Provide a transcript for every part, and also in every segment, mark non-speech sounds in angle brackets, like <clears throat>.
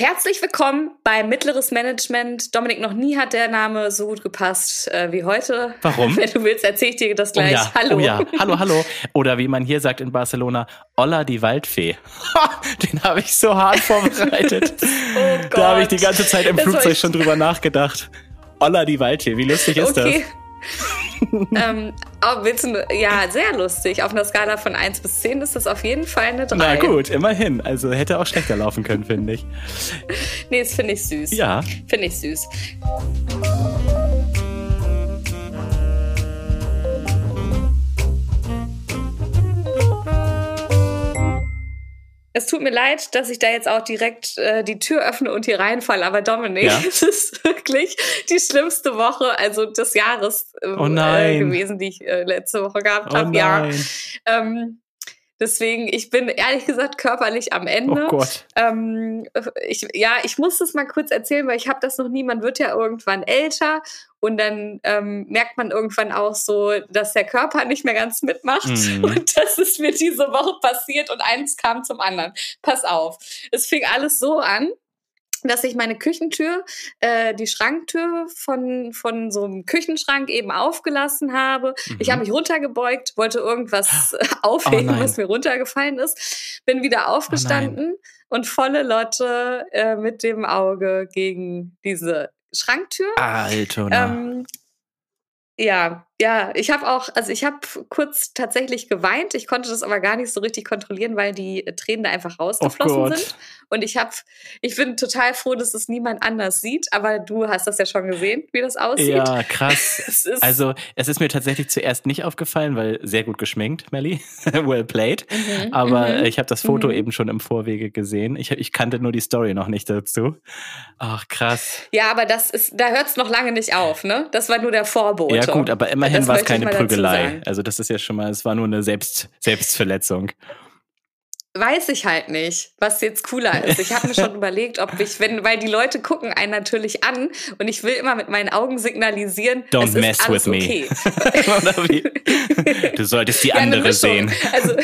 Herzlich willkommen bei Mittleres Management. Dominik, noch nie hat der Name so gut gepasst äh, wie heute. Warum? <laughs> Wenn du willst, erzähle ich dir das gleich. Oh ja, hallo. Oh ja, <laughs> hallo, hallo. Oder wie man hier sagt in Barcelona, Olla die Waldfee. <laughs> Den habe ich so hart vorbereitet. oh Gott. Da habe ich die ganze Zeit im Das Flugzeug schon drüber nachgedacht. Olla die Waldfee, wie lustig ist Okay. <laughs> ähm, oh, ja, sehr lustig. Auf einer Skala von 1 bis 10 ist das auf jeden Fall eine 3. das? Na gut, immerhin. Also hätte auch schlechter laufen können, finde ich. Nee, das finde ich süß. Ja. Finde ich süß. Es tut mir leid, dass ich da jetzt auch direkt äh, die Tür öffne und hier reinfalle, aber Dominik, Ja. <laughs> es ist wirklich die schlimmste Woche, also des Jahres äh, Oh. Äh, gewesen, die ich äh, letzte Woche gehabt Oh habe. Ja. Ähm, deswegen, ich bin ehrlich gesagt körperlich am Ende. Oh Gott. Ähm, ich, ja, ich muss das mal kurz erzählen, weil ich habe das noch nie. Man wird ja irgendwann älter und dann ähm, merkt man irgendwann auch so, dass der Körper nicht mehr ganz mitmacht. Mhm. <laughs> Und das ist mir diese Woche passiert und eins kam zum anderen. Pass auf. Es fing alles so an dass ich meine Küchentür, äh, die Schranktür von, von so einem Küchenschrank eben aufgelassen habe. Ich Mhm. habe mich runtergebeugt, wollte irgendwas <gasps> <laughs> aufheben, Oh. Oh was mir runtergefallen ist. Bin wieder aufgestanden und volle Lotte äh, mit dem Auge gegen diese Schranktür. Altona. Ähm, ja, ja, ich habe auch, also ich habe kurz tatsächlich geweint. Ich konnte das aber gar nicht so richtig kontrollieren, weil die Tränen da einfach rausgeflossen Oh sind. Und ich habe, ich bin total froh, dass es niemand anders sieht. Aber du hast das ja schon gesehen, wie das aussieht. ja, krass. <laughs> Es Also, es ist mir tatsächlich zuerst nicht aufgefallen, weil sehr gut geschminkt, Melly. <laughs> well played. Mhm, Aber mhm. ich habe das Foto Mhm. eben schon im Vorwege gesehen. Ich, ich kannte nur die Story noch nicht dazu. Ach, krass. ja, aber das ist, da hört es noch lange nicht auf, ne? Das war nur der Vorbote. Ja, gut, aber immerhin war es keine Prügelei. Also, das ist ja schon mal, es war nur eine Selbst, Selbstverletzung. Weiß ich halt nicht, was jetzt cooler ist. Ich habe mir schon <laughs> überlegt, ob ich, wenn, weil die Leute gucken einen natürlich an und ich will immer mit meinen Augen signalisieren, Don't es mess with me. okay. <laughs> Wie? <laughs> Du solltest die Ja, andere sehen. Also,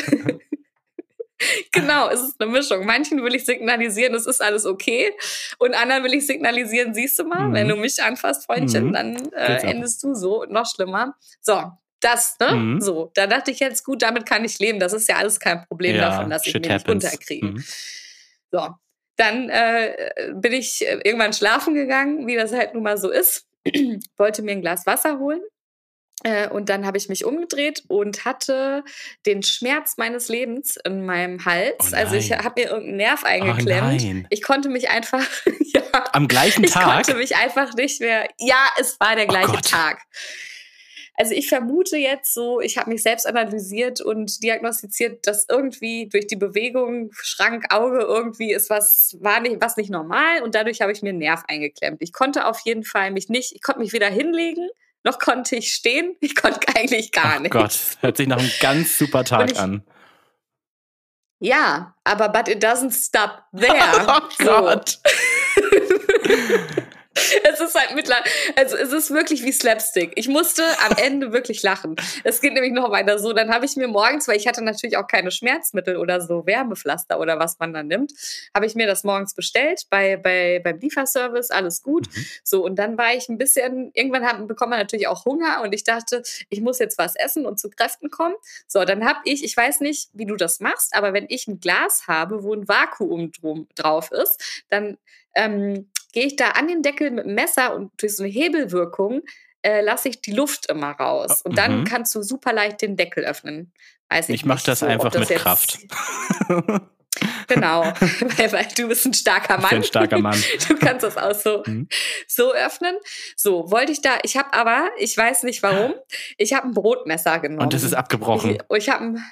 <laughs> genau, es ist eine Mischung. Manchen will ich signalisieren, es ist alles okay. Und anderen will ich signalisieren, siehst du mal, Mhm. wenn du mich anfasst, Freundchen, Mhm. dann äh, endest du so und noch schlimmer. So. Das, ne? Mhm. So, da dachte ich jetzt, gut, damit kann ich leben. Das ist ja alles kein Problem Ja, davon, dass ich mich nicht happens. unterkriege. Mhm. So, dann äh, bin ich äh, irgendwann schlafen gegangen, wie das halt nun mal so ist. <clears throat> Wollte mir ein Glas Wasser holen. Äh, und dann habe ich mich umgedreht und hatte den Schmerz meines Lebens in meinem Hals. Oh also ich habe mir irgendeinen Nerv Oh eingeklemmt. nein. ich konnte mich einfach, <laughs> ja, Am gleichen ich Tag? konnte mich einfach nicht mehr. Ja, es war der Oh gleiche Gott. Tag. Also ich vermute jetzt so, ich habe mich selbst analysiert und diagnostiziert, dass irgendwie durch die Bewegung Schrank Auge irgendwie ist was war nicht was nicht normal und dadurch habe ich mir einen Nerv eingeklemmt. Ich konnte auf jeden Fall mich nicht, ich konnte mich weder hinlegen noch konnte ich stehen. Ich konnte eigentlich gar Oh nicht. Gott, hört sich nach einem ganz super Tag ich- an. Ja, aber but it doesn't stop there. <laughs> Oh So. Gott. <laughs> Es ist halt mittlerweile, also es ist wirklich wie Slapstick. Ich musste am <laughs> Ende wirklich lachen. Es geht nämlich noch weiter so. Dann habe ich mir morgens, weil ich hatte natürlich auch keine Schmerzmittel oder so Wärmepflaster oder was man dann nimmt, habe ich mir das morgens bestellt bei, bei, beim Lieferservice, alles gut. Mhm. So, und dann war ich ein bisschen, irgendwann haben, bekommt man natürlich auch Hunger und ich dachte, ich muss jetzt was essen und zu Kräften kommen. So, dann habe ich, ich weiß nicht, wie du das machst, aber wenn ich ein Glas habe, wo ein Vakuum drum, drauf ist, dann ähm, gehe ich da an den Deckel mit dem Messer und durch so eine Hebelwirkung äh, lasse ich die Luft immer raus. Und dann Mhm. kannst du super leicht den Deckel öffnen. Weiß ich Ich mache das so, einfach das mit Kraft. <laughs> Genau, <laughs> weil, weil du bist ein starker Ich Mann. bin ein starker Mann. <laughs> Du kannst das auch so, Mhm. so öffnen. So, wollte ich da, ich habe aber, ich weiß nicht warum, ich habe ein Brotmesser genommen. Und es ist abgebrochen. Ich, ich habe ein,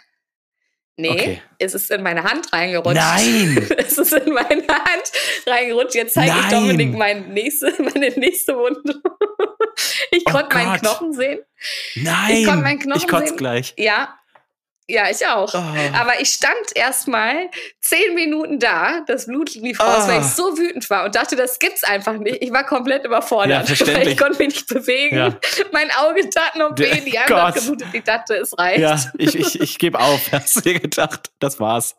nee, Okay. es ist in meine Hand reingerutscht. Nein! <laughs> Es ist in meine Hand reingerutscht. Jetzt zeige ich. Dominik mein nächste, <laughs> meine nächste Wunde. Ich Oh konnte meinen. Knochen sehen. Nein! Ich konnte meinen Knochen Ich kotze sehen. gleich. Ja, ja, ich auch. Oh. Aber ich stand erstmal zehn Minuten da, das Blut lief raus, Ah. weil ich so wütend war und dachte, das gibt's einfach nicht. Ich war komplett überfordert, Ja, weil <laughs> ich konnte mich nicht bewegen. Ja. Mein Auge tat noch weh, die Hand hat geblutet, ich dachte, es reicht. Ja, ich, ich, ich gebe auf. <laughs> Hast du dir gedacht? Das war's.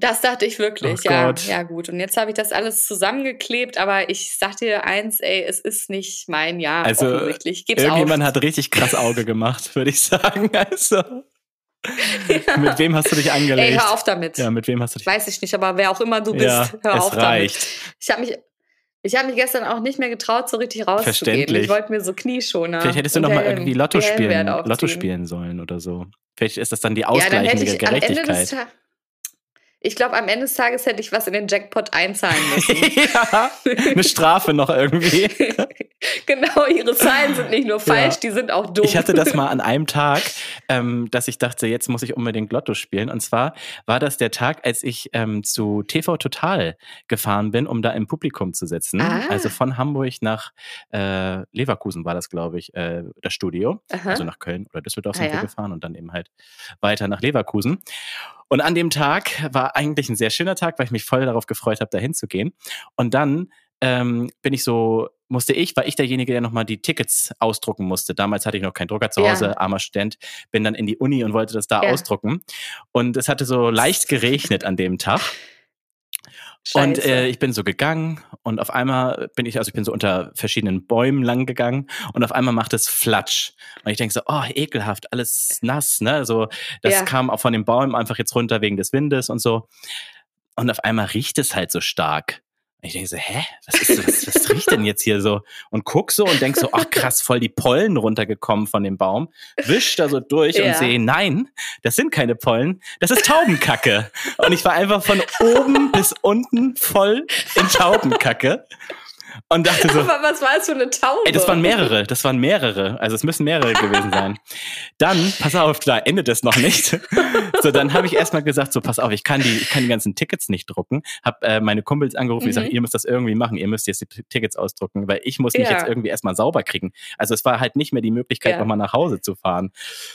Das dachte ich wirklich, Oh ja. Gott. Ja, gut. Und jetzt habe ich das alles zusammengeklebt, aber ich sag dir eins, ey, es ist nicht mein Jahr. Also, offensichtlich. Irgendjemand auf. hat richtig krass Auge gemacht, <laughs> würde ich sagen. Also, <laughs> mit wem hast du dich Ey, angelegt? hör auf damit. Ja, mit wem hast du dich Weiß ich nicht, aber wer auch immer du bist, Ja, hör es auf reicht. damit. Ich habe mich, ich habe mich gestern auch nicht mehr getraut, so richtig rauszugehen. Verständlich. Ich wollte mir so Knieschoner. Vielleicht hättest du noch mal irgendwie Lotto spielen, Lotto spielen sollen oder so. Vielleicht ist das dann die Ja, dann hätte ausgleichende ich am Ende des Gerechtigkeit. Tages. Ich glaube, am Ende des Tages hätte ich was in den Jackpot einzahlen müssen. <laughs> ja, eine Strafe noch irgendwie. <laughs> genau, ihre Zahlen sind nicht nur falsch, Ja. die sind auch dumm. Ich hatte das mal an <laughs> einem Tag, ähm, dass ich dachte, jetzt muss ich unbedingt Lotto spielen. Und zwar war das der Tag, als ich ähm, zu TV Total gefahren bin, um da im Publikum zu sitzen. Ah. Also von Hamburg nach äh, Leverkusen war das, glaube ich, äh, das Studio. Aha. Also nach Köln oder Düsseldorf Ah, sind wir ja. gefahren und dann eben halt weiter nach Leverkusen. Und an dem Tag war eigentlich ein sehr schöner Tag, weil ich mich voll darauf gefreut habe, dahin zu gehen. Und dann ähm, bin ich so, musste ich, war ich derjenige, der nochmal die Tickets ausdrucken musste. Damals hatte ich noch keinen Drucker zu Ja. Hause, armer Student, bin dann in die Uni und wollte das da Ja. ausdrucken. Und es hatte so leicht <laughs> geregnet an dem Tag. Und Scheiße. äh, ich bin so gegangen und auf einmal bin ich, also ich bin so unter verschiedenen Bäumen lang gegangen und auf einmal macht es Flatsch. Und ich denke so, oh, ekelhaft, alles nass, ne? So, das Ja. kam auch von den Bäumen einfach jetzt runter wegen des Windes und so. Und auf einmal riecht es halt so stark. Ich denke so, hä? Was, ist, was, was riecht denn jetzt hier so? Und guck so und denk so, ach krass, voll die Pollen runtergekommen von dem Baum. Wisch da so durch Ja. und sehe, nein, das sind keine Pollen, das ist Taubenkacke. und ich war einfach von oben bis unten voll in Taubenkacke. Und dachte so, <laughs> aber was war es für eine Taube? Ey, das waren mehrere, das waren mehrere. Also es müssen mehrere gewesen sein. Dann, pass auf, da endet es noch nicht. <laughs> So, dann habe ich erstmal gesagt, so pass auf, ich kann die, ich kann die ganzen Tickets nicht drucken. Hab äh, meine Kumpels angerufen, ich sage, Mhm. ihr müsst das irgendwie machen, ihr müsst jetzt die Tickets ausdrucken, weil ich muss mich Ja. jetzt irgendwie erstmal sauber kriegen. Also es war halt nicht mehr die Möglichkeit, Ja. nochmal nach Hause zu fahren.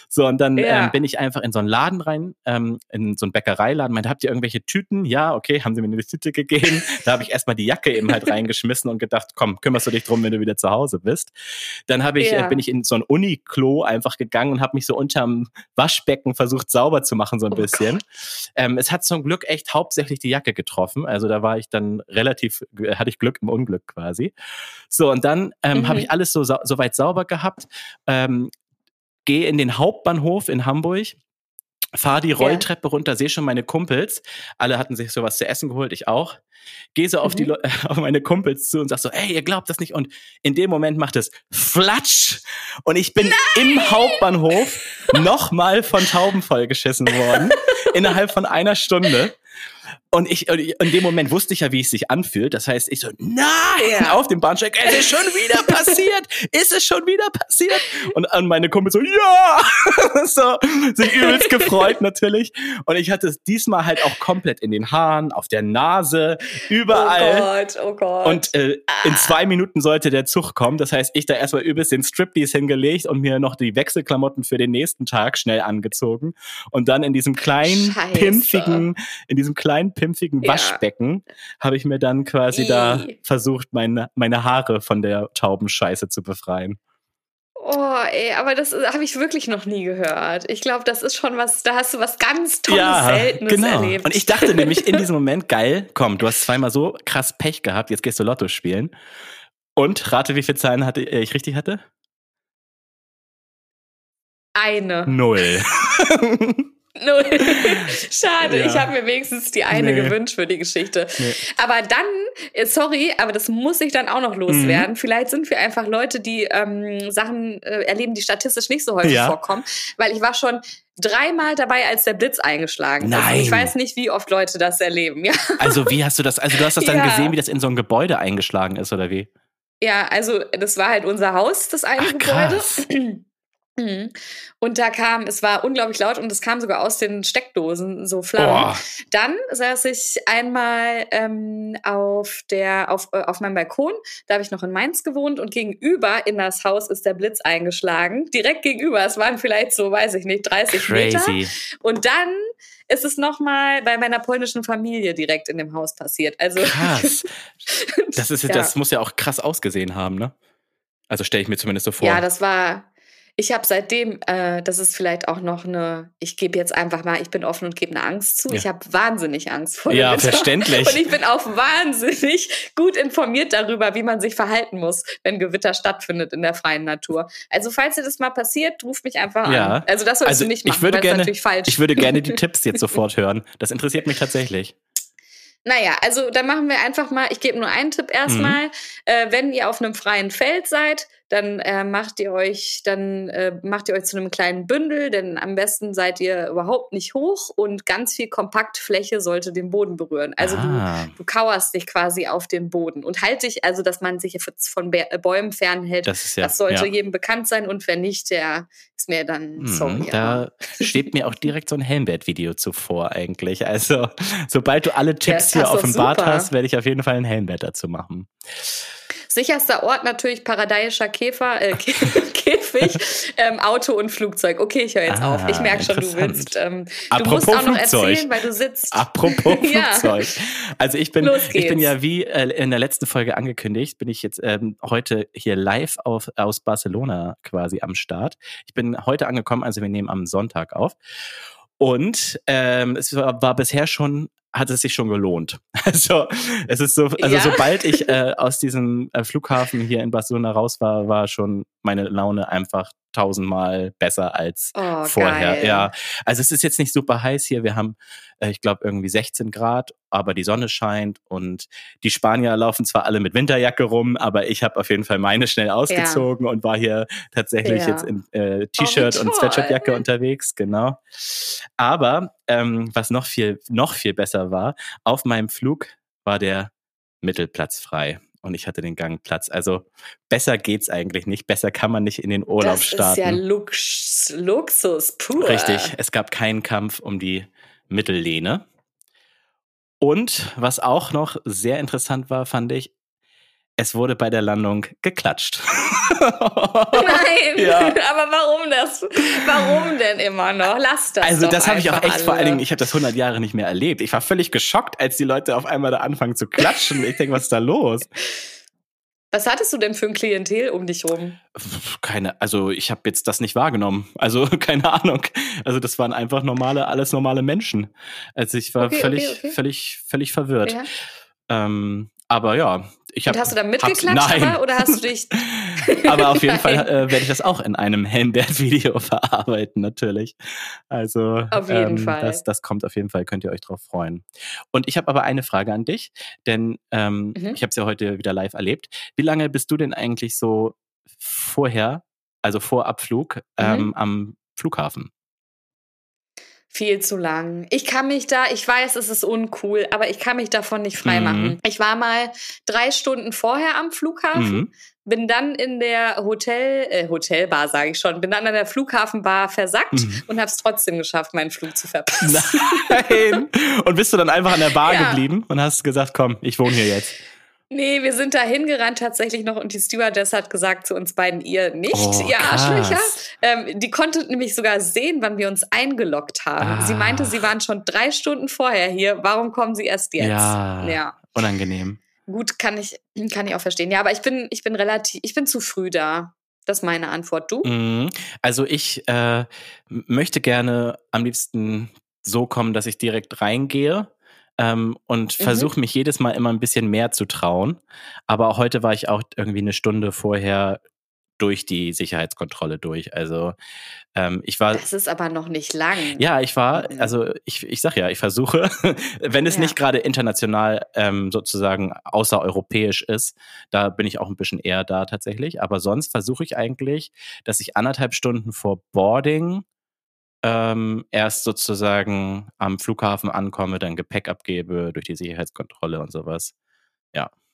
So, und dann Ja. ähm, bin ich einfach in so einen Laden rein, ähm, in so einen Bäckereiladen, meinte, habt ihr irgendwelche Tüten? Ja, okay, haben sie mir eine Tüte gegeben. Da habe ich erstmal die Jacke eben halt <laughs> reingeschmissen und gedacht, komm, kümmerst du dich drum, wenn du wieder zu Hause bist. Dann habe ich, Ja. äh, bin ich in so ein Uniklo einfach gegangen und habe mich so unterm Waschbecken versucht sauber zu machen, so ein Oh bisschen. Ähm, es hat zum Glück echt hauptsächlich die Jacke getroffen. Also da war ich dann relativ, äh, hatte ich Glück im Unglück quasi. So, und dann ähm, Mhm. habe ich alles so weit sauber gehabt. Ähm, Gehe in den Hauptbahnhof in Hamburg. Fahr die Rolltreppe runter, sehe schon meine Kumpels. Alle hatten sich sowas zu essen geholt, ich auch. Gehe so auf, die, Mhm. Leu- <laughs> auf meine Kumpels zu und sag so, ey, ihr glaubt das nicht. Und in dem Moment macht es Flatsch. Und ich bin im Hauptbahnhof <laughs> nochmal von Tauben vollgeschissen worden. innerhalb von einer Stunde. Und ich, und in dem Moment wusste ich ja, wie es sich anfühlt. Das heißt, ich so, nein, Ja. auf dem Bahnsteig, es ist schon wieder <laughs> passiert, ist es schon wieder passiert? Und an meine Kumpel so, ja, <laughs> so, sich übelst gefreut natürlich. Und ich hatte es diesmal halt auch komplett in den Haaren, auf der Nase, überall. Oh Gott, oh Gott. Und äh, in zwei Minuten sollte der Zug kommen. Das heißt, ich da erstmal übelst den Striptease hingelegt und mir noch die Wechselklamotten für den nächsten Tag schnell angezogen. Und dann in diesem kleinen, Scheiße. pimpfigen, in diesem kleinen, pimpfigen Ja. Waschbecken habe ich mir dann quasi da Ih. versucht, meine, meine Haare von der Taubenscheiße zu befreien. Oh, ey, aber das habe ich wirklich noch nie gehört. Ich glaube, das ist schon was, da hast du was ganz Tolles, Seltenes genau. erlebt. Und ich dachte nämlich in diesem <laughs> Moment, geil, komm, du hast zweimal so krass Pech gehabt, jetzt gehst du Lotto spielen. Und rate, wie viele Zahlen hatte, äh, ich richtig hatte? eine. Null. <laughs> <laughs> Null. <laughs> Schade, Ja. ich habe mir wenigstens die eine Nee. gewünscht für die Geschichte. Nee. Aber dann, äh, sorry, aber das muss ich dann auch noch Mhm. loswerden. Vielleicht sind wir einfach Leute, die ähm, Sachen äh, erleben, die statistisch nicht so häufig Ja. vorkommen. Weil ich war schon dreimal dabei, als der Blitz eingeschlagen ist. Nein. Ich weiß nicht, wie oft Leute das erleben. Ja, Also wie hast du das, also du hast das dann Ja. gesehen, wie das in so ein Gebäude eingeschlagen ist, oder wie? ja also das war halt unser Haus, das eine Ach, Gebäude. krass. <clears throat> Mhm. Und da kam, es war unglaublich laut und es kam sogar aus den Steckdosen so Flammen. Boah. Dann saß ich einmal ähm, auf, der, auf, äh, auf meinem Balkon. Da habe ich noch in Mainz gewohnt und gegenüber in das Haus ist der Blitz eingeschlagen. Direkt gegenüber. Es waren vielleicht so, weiß ich nicht, 30 Meter. Crazy. Und dann ist es nochmal bei meiner polnischen Familie direkt in dem Haus passiert. Also Krass. <laughs> Das, ist, Ja. das muss ja auch krass ausgesehen haben, ne? Also stelle ich mir zumindest so vor. ja, das war. Ich habe seitdem, äh, das ist vielleicht auch noch eine, ich gebe jetzt einfach mal, ich bin offen und gebe eine Angst zu. Ja. Ich habe wahnsinnig Angst vor Ja, Gewitter. verständlich. Und ich bin auch wahnsinnig gut informiert darüber, wie man sich verhalten muss, wenn Gewitter stattfindet in der freien Natur. Also falls dir das mal passiert, ruf mich einfach Ja. an. Also das sollst Also du nicht machen, ich würde gerne, natürlich falsch. ich würde gerne die <laughs> Tipps jetzt sofort hören. Das interessiert mich tatsächlich. Naja, also dann machen wir einfach mal, ich gebe nur einen Tipp erstmal. Äh, wenn ihr auf einem freien Feld seid, dann äh, macht ihr euch, dann äh, macht ihr euch zu einem kleinen Bündel, denn am besten seid ihr überhaupt nicht hoch und ganz viel Kompaktfläche sollte den Boden berühren. Also Ah. du, du kauerst dich quasi auf den Boden und halt dich, also dass man sich von äh, Bäumen fernhält. Das ist ja. das sollte ja. jedem bekannt sein und wenn nicht, der ist mir dann sorry. aber- Da steht mir auch direkt so ein Helmbert-Video zuvor eigentlich. Also, sobald du alle Tipps das hier offenbart super. hast, werde ich auf jeden Fall ein Helmbert dazu machen. Sicherster Ort natürlich paradisischer Käfer, äh, Kä- <laughs> Käfig, ähm, Auto und Flugzeug. Okay, ich höre jetzt Ah, auf. Ich merke schon, du willst. Ähm, du musst auch noch Flugzeug. erzählen, weil du sitzt. Apropos <laughs> Ja. Flugzeug. Also ich bin, ich bin ja wie äh, in der letzten Folge angekündigt, bin ich jetzt ähm, heute hier live auf, aus Barcelona quasi am Start. Ich bin heute angekommen, also wir nehmen am Sonntag auf. Und ähm, es war, war bisher schon, hat es sich schon gelohnt. <laughs> Also es ist so, also Ja? sobald ich <laughs> äh, aus diesem äh, Flughafen hier in Barcelona raus war, war schon meine Laune einfach tausendmal besser als Oh, vorher. geil. Ja, also es ist jetzt nicht super heiß hier. Wir haben, äh, ich glaube, irgendwie 16 Grad, aber die Sonne scheint und die Spanier laufen zwar alle mit Winterjacke rum, aber ich habe auf jeden Fall meine schnell ausgezogen und war hier tatsächlich Ja. jetzt in äh, T-Shirt und toll. Sweatshirtjacke unterwegs, genau. Aber ähm, was noch viel, noch viel besser war, auf meinem Flug war der Mittelplatz frei. Und ich hatte den Gangplatz. Also besser geht's eigentlich nicht. Besser kann man nicht in den Urlaub das starten. ist ja Lux Luxus pur. Richtig, es gab keinen Kampf um die Mittellehne. Und was auch noch sehr interessant war, fand ich, es wurde bei der Landung geklatscht. Nein, Ja. <laughs> aber warum das? Warum denn immer noch? Lass das. Also das habe ich auch echt vor allen alle. Dingen, ich habe das 100 Jahre nicht mehr erlebt. Ich war völlig geschockt, als die Leute auf einmal da anfangen zu klatschen. Ich denke, was ist da los? Was hattest du denn für ein Klientel um dich rum? Keine, also ich habe jetzt das nicht wahrgenommen. Also <laughs> keine Ahnung. Also das waren einfach normale, alles normale Menschen. Also ich war Okay, okay, völlig, okay. völlig, völlig verwirrt. Ja. Ähm, aber ja, ich. Und hast du da mitgeklatscht Nein. oder hast du dich <laughs> aber auf jeden <laughs> Fall äh, werde ich das auch in einem Helmbert-Video <laughs> verarbeiten, natürlich. Also Auf jeden ähm, Fall. Das, das kommt auf jeden Fall, könnt ihr euch drauf freuen. Und ich habe aber eine Frage an dich, denn ähm, Mhm. ich habe es ja heute wieder live erlebt. Wie lange bist du denn eigentlich so vorher, also vor Abflug, Mhm. ähm, am Flughafen? Viel zu lang. Ich kann mich da, ich weiß, es ist uncool, aber ich kann mich davon nicht freimachen. Mhm. Ich war mal drei Stunden vorher am Flughafen, Mhm. bin dann in der Hotel, äh, Hotelbar, sage ich schon, bin dann an der Flughafenbar versackt Mhm. und habe es trotzdem geschafft, meinen Flug zu verpassen. <laughs> Nein! Und bist du dann einfach an der Bar <laughs> Ja. geblieben und hast gesagt, komm, ich wohne hier jetzt. Nee, wir sind da hingerannt tatsächlich noch und die Stewardess hat gesagt zu uns beiden, ihr nicht, Oh, ihr. Arschlöcher. Ähm, die konnte nämlich sogar sehen, wann wir uns eingeloggt haben. Sie meinte, Ah. sie waren schon drei Stunden vorher hier. Warum kommen sie erst jetzt? Ja. ja. Unangenehm. Gut, kann ich, kann ich auch verstehen. Ja, aber ich bin, ich bin relativ, ich bin zu früh da. Das ist meine Antwort. Du? Mhm. Also ich äh, möchte gerne am liebsten so kommen, dass ich direkt reingehe ähm, und Mhm. versuche mich jedes Mal immer ein bisschen mehr zu trauen. Aber auch heute war ich auch irgendwie eine Stunde vorher durch die Sicherheitskontrolle durch. Also ähm, ich war Das ist aber noch nicht lang. ja, ich war, Mhm. also ich, ich sag ja, ich versuche, <laughs> wenn es Ja. nicht gerade international ähm, sozusagen außereuropäisch ist, da bin ich auch ein bisschen eher da tatsächlich. Aber sonst versuche ich eigentlich, dass ich anderthalb Stunden vor Boarding ähm, erst sozusagen am Flughafen ankomme, dann Gepäck abgebe durch die Sicherheitskontrolle und sowas.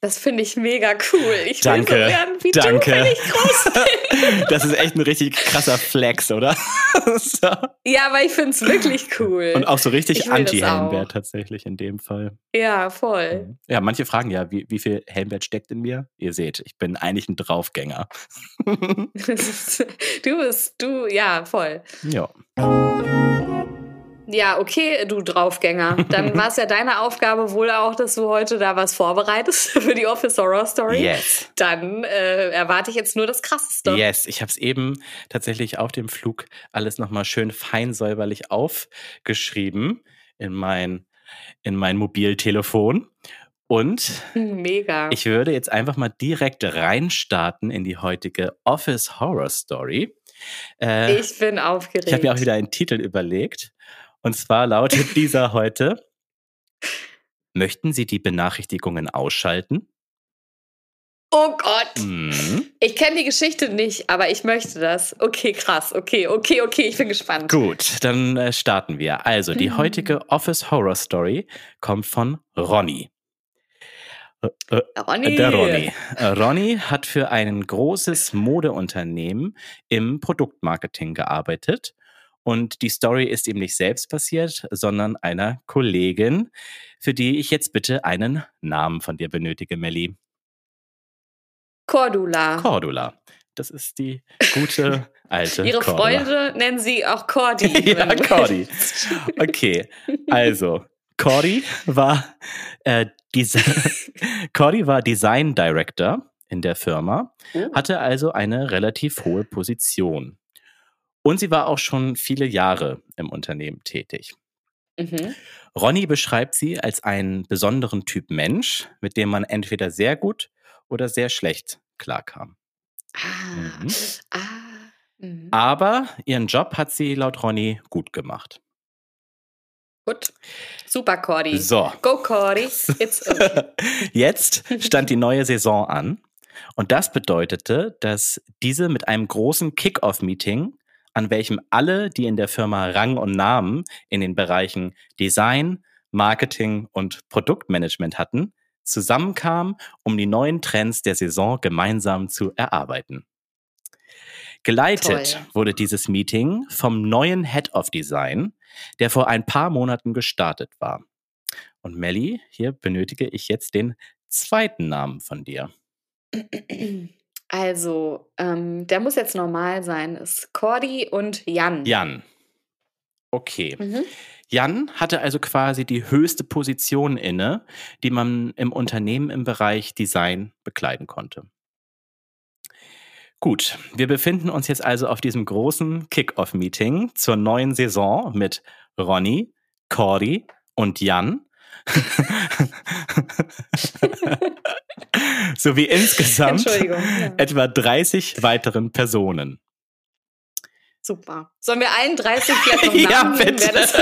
Das finde ich mega cool. Ich will Danke, so werden wie danke. du, wenn ich groß <laughs> bin. Das ist echt ein richtig krasser Flex, oder? <laughs> so. ja, aber ich finde es wirklich cool. Und auch so Ich richtig will Anti-Helmbert auch. tatsächlich in dem Fall. ja, voll. Ja, manche fragen ja, wie, wie viel Helmbert steckt in mir? Ihr seht, ich bin eigentlich ein Draufgänger. <laughs> du bist, du, ja, voll. ja. Ja, okay, du Draufgänger. Dann <laughs> war es ja deine Aufgabe wohl auch, dass du heute da was vorbereitest <laughs> für die Office Horror Story. Yes. Dann äh, erwarte ich jetzt nur das Krasseste. Yes, ich habe es eben tatsächlich auf dem Flug alles nochmal schön fein säuberlich aufgeschrieben in mein, in mein Mobiltelefon. Und Mega. ich würde jetzt einfach mal direkt reinstarten in die heutige Office Horror Story. Äh, ich bin aufgeregt. ich habe mir auch wieder einen Titel überlegt. Und zwar lautet dieser heute: Möchten Sie die Benachrichtigungen ausschalten? oh Gott. Mhm. Ich kenne die Geschichte nicht, aber ich möchte das. Okay, krass. Okay, okay, okay. Ich bin gespannt. Gut, dann äh, starten wir. Also, die Mhm. heutige Office Horror Story kommt von Ronny. Äh, äh, Ronny. Der Ronny. Äh, Ronny hat für ein großes Modeunternehmen im Produktmarketing gearbeitet. Und die Story ist ihm nicht selbst passiert, sondern einer Kollegin, für die ich jetzt bitte einen Namen von dir benötige, Melli. Cordula. Cordula. Das ist die gute <laughs> alte Ihre Cordula. Freunde nennen sie auch Cordy. <laughs> ja, Cordy. willst. Okay, <laughs> also Cordy war äh, Cordy war Design Director in der Firma, Oh. hatte also eine relativ hohe Position. Und sie war auch schon viele Jahre im Unternehmen tätig. Mhm. Ronny beschreibt sie als einen besonderen Typ Mensch, mit dem man entweder sehr gut oder sehr schlecht klarkam. Ah. Mhm. Ah. Mhm. Aber ihren Job hat sie laut Ronny gut gemacht. Gut. Super, Cordy. So, Go, Cordy. It's <laughs> okay. Jetzt stand die neue Saison an und das bedeutete, dass diese mit einem großen Kick-off-Meeting, an welchem alle, die in der Firma Rang und Namen in den Bereichen Design, Marketing und Produktmanagement hatten, zusammenkamen, um die neuen Trends der Saison gemeinsam zu erarbeiten. Geleitet Toll. wurde dieses Meeting vom neuen Head of Design, der vor ein paar Monaten gestartet war. Und Melly, hier benötige ich jetzt den zweiten Namen von dir. <clears throat> Also, ähm, der muss jetzt normal sein. Ist Cordy und Jan. Jan. Okay. Mhm. Jan hatte also quasi die höchste Position inne, die man im Unternehmen im Bereich Design bekleiden konnte. Gut, wir befinden uns jetzt also auf diesem großen Kick-Off-Meeting zur neuen Saison mit Ronny, Cordy und Jan. <laughs> sowie insgesamt. Ja. etwa 30 weiteren Personen. Super. Sollen wir allen 30 vielleicht <laughs> noch Ja, bitte. das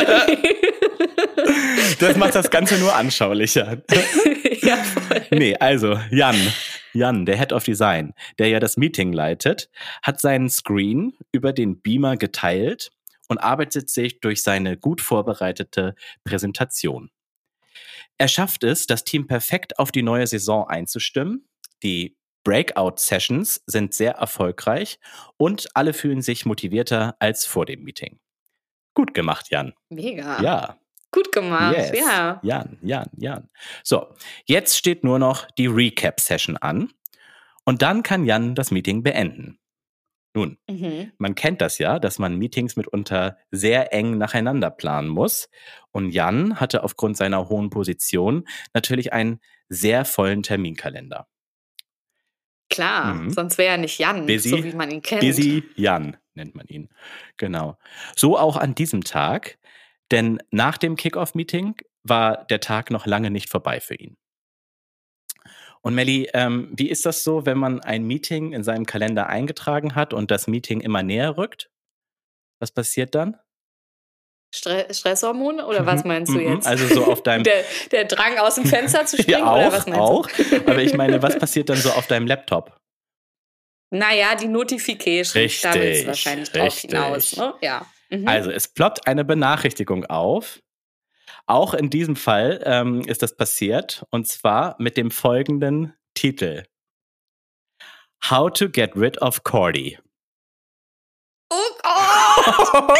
Das macht das Ganze nur anschaulicher. <laughs> ja, voll. Nee, also Jan, Jan, der Head of Design, der ja das Meeting leitet, hat seinen Screen über den Beamer geteilt und arbeitet sich durch seine gut vorbereitete Präsentation. Er schafft es, das Team perfekt auf die neue Saison einzustimmen. Die Breakout-Sessions sind sehr erfolgreich und alle fühlen sich motivierter als vor dem Meeting. Gut gemacht, Jan. Mega. Ja. Gut gemacht. Yes. Ja. Jan, Jan, Jan. So, jetzt steht nur noch die Recap-Session an. Und dann kann Jan das Meeting beenden. Nun, Mhm. man kennt das ja, dass man Meetings mitunter sehr eng nacheinander planen muss. Und Jan hatte aufgrund seiner hohen Position natürlich einen sehr vollen Terminkalender. Klar, Mhm. sonst wäre er nicht Jan, Busy, so wie man ihn kennt. Busy Jan nennt man ihn. Genau. So auch an diesem Tag, denn nach dem Kickoff-Meeting war der Tag noch lange nicht vorbei für ihn. Und Melli, ähm, wie ist das so, wenn man ein Meeting in seinem Kalender eingetragen hat und das Meeting immer näher rückt? Was passiert dann? Stre Stresshormone oder was Mhm, meinst du mhm, jetzt? Also so auf deinem <laughs> der, der Drang aus dem Fenster zu <laughs> springen ja, oder auch, was meinst auch. du? Aber ich meine, was <laughs> passiert dann so auf deinem Laptop? Naja, die Notification, Richtig, du wahrscheinlich drauf richtig. hinaus. Ne? Ja. Mhm. Also es ploppt eine Benachrichtigung auf. Auch in diesem Fall ähm, ist das passiert und zwar mit dem folgenden Titel: How to get rid of Cordy. oh Gott!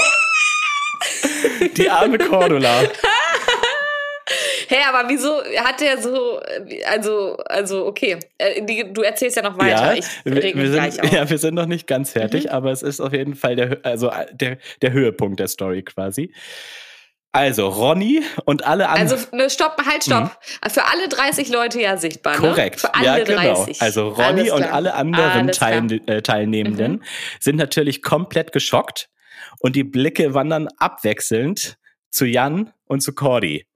Die arme Cordula. <laughs> Hä, aber wieso hat der so, also, also, okay, äh, du erzählst ja noch weiter, ich wir, wir sind, auf. ja, wir sind noch nicht ganz fertig, Mhm. aber es ist auf jeden Fall der, also der, der Höhepunkt der Story quasi. Also Ronny und alle anderen. Also ne, stopp, halt, stopp. Für alle 30 Leute ja sichtbar. Ne? Korrekt. Für alle ja, genau. 30. Also Ronny und alle anderen. Teil, äh, Teilnehmenden Mhm. sind natürlich komplett geschockt und die Blicke wandern abwechselnd zu Jan und zu Cordy.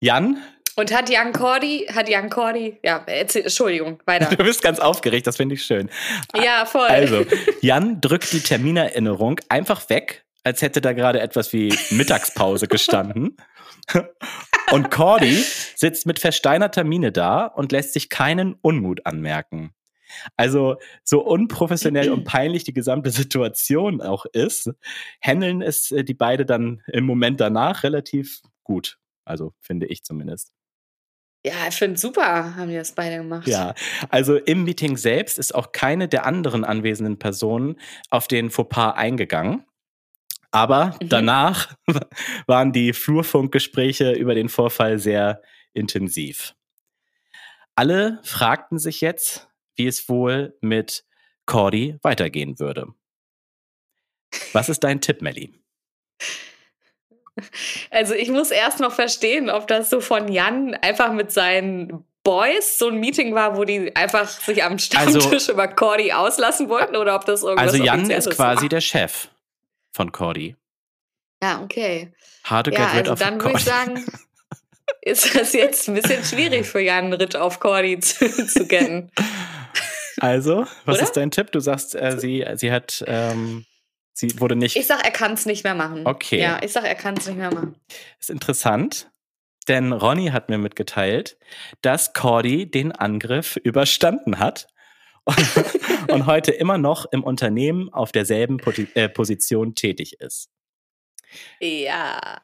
Jan, Und hat Jan Cordy, hat Jan Cordy, ja, erzähl, Entschuldigung, weiter. <laughs> du bist ganz aufgeregt, das finde ich schön. ja, voll. Also, <laughs> Jan drückt die Terminerinnerung einfach weg, als hätte da gerade etwas wie Mittagspause gestanden. Und Cordy sitzt mit versteinerter Miene da und lässt sich keinen Unmut anmerken. Also, so unprofessionell und peinlich die gesamte Situation auch ist, handeln es äh, die beide dann im Moment danach relativ gut. Also, finde ich zumindest. ja, ich finde super, haben die das beide gemacht. Ja, also im Meeting selbst ist auch keine der anderen anwesenden Personen auf den Fauxpas eingegangen. Aber Mhm. danach <laughs> waren die Flurfunkgespräche über den Vorfall sehr intensiv. Alle fragten sich jetzt, wie es wohl mit Cordy weitergehen würde. Was ist dein Tipp, Melly? Also ich muss erst noch verstehen, ob das so von Jan einfach mit seinen Boys so ein Meeting war, wo die einfach sich am Stammtisch über Cordy auslassen wollten oder ob das irgendwas Also Jan ist quasi war. der Chef von Cordy. Ja, okay. Hard to get Ja, rid also of dann würde ich sagen, ist das jetzt ein bisschen schwierig für Jan Ritt auf Cordy zu, <laughs> zu getten. Also, was Oder? ist dein Tipp? Du sagst, äh, sie, sie hat, ähm, sie wurde nicht. Ich sag, er kann es nicht mehr machen. Okay. Ja, ich sag, er kann es nicht mehr machen. ist interessant, denn Ronny hat mir mitgeteilt, dass Cordy den Angriff überstanden hat und, <laughs> und heute immer noch im Unternehmen auf derselben Poti äh, Position tätig ist. Ja.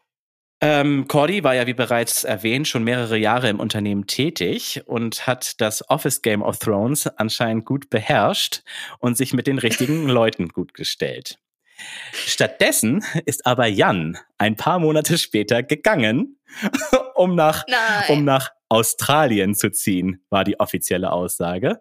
Ähm, Cordy war ja, wie bereits erwähnt, schon mehrere Jahre im Unternehmen tätig und hat das Office Game of Thrones anscheinend gut beherrscht und sich mit den richtigen <laughs> Leuten gut gestellt. Stattdessen ist aber Jan ein paar Monate später gegangen, <laughs> um nach, Nein. um nach Australien zu ziehen, war die offizielle Aussage.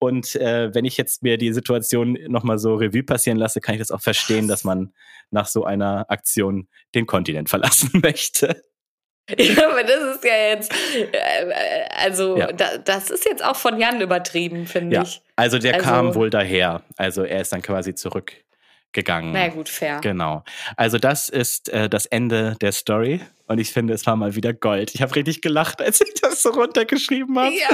Und äh, wenn ich jetzt mir die Situation nochmal so Revue passieren lasse, kann ich das auch verstehen, dass man nach so einer Aktion den Kontinent verlassen <laughs> möchte. Ja, aber das ist ja jetzt, äh, also Ja. da, das ist jetzt auch von Jan übertrieben, finde Ja, ich. also der Also- kam wohl daher. Also er ist dann quasi zurückgegangen. Na gut, fair. Genau. Also das ist äh, das Ende der Story. Und ich finde, es war mal wieder Gold. Ich habe richtig gelacht, <laughs> als ich das so runtergeschrieben habe. Ja.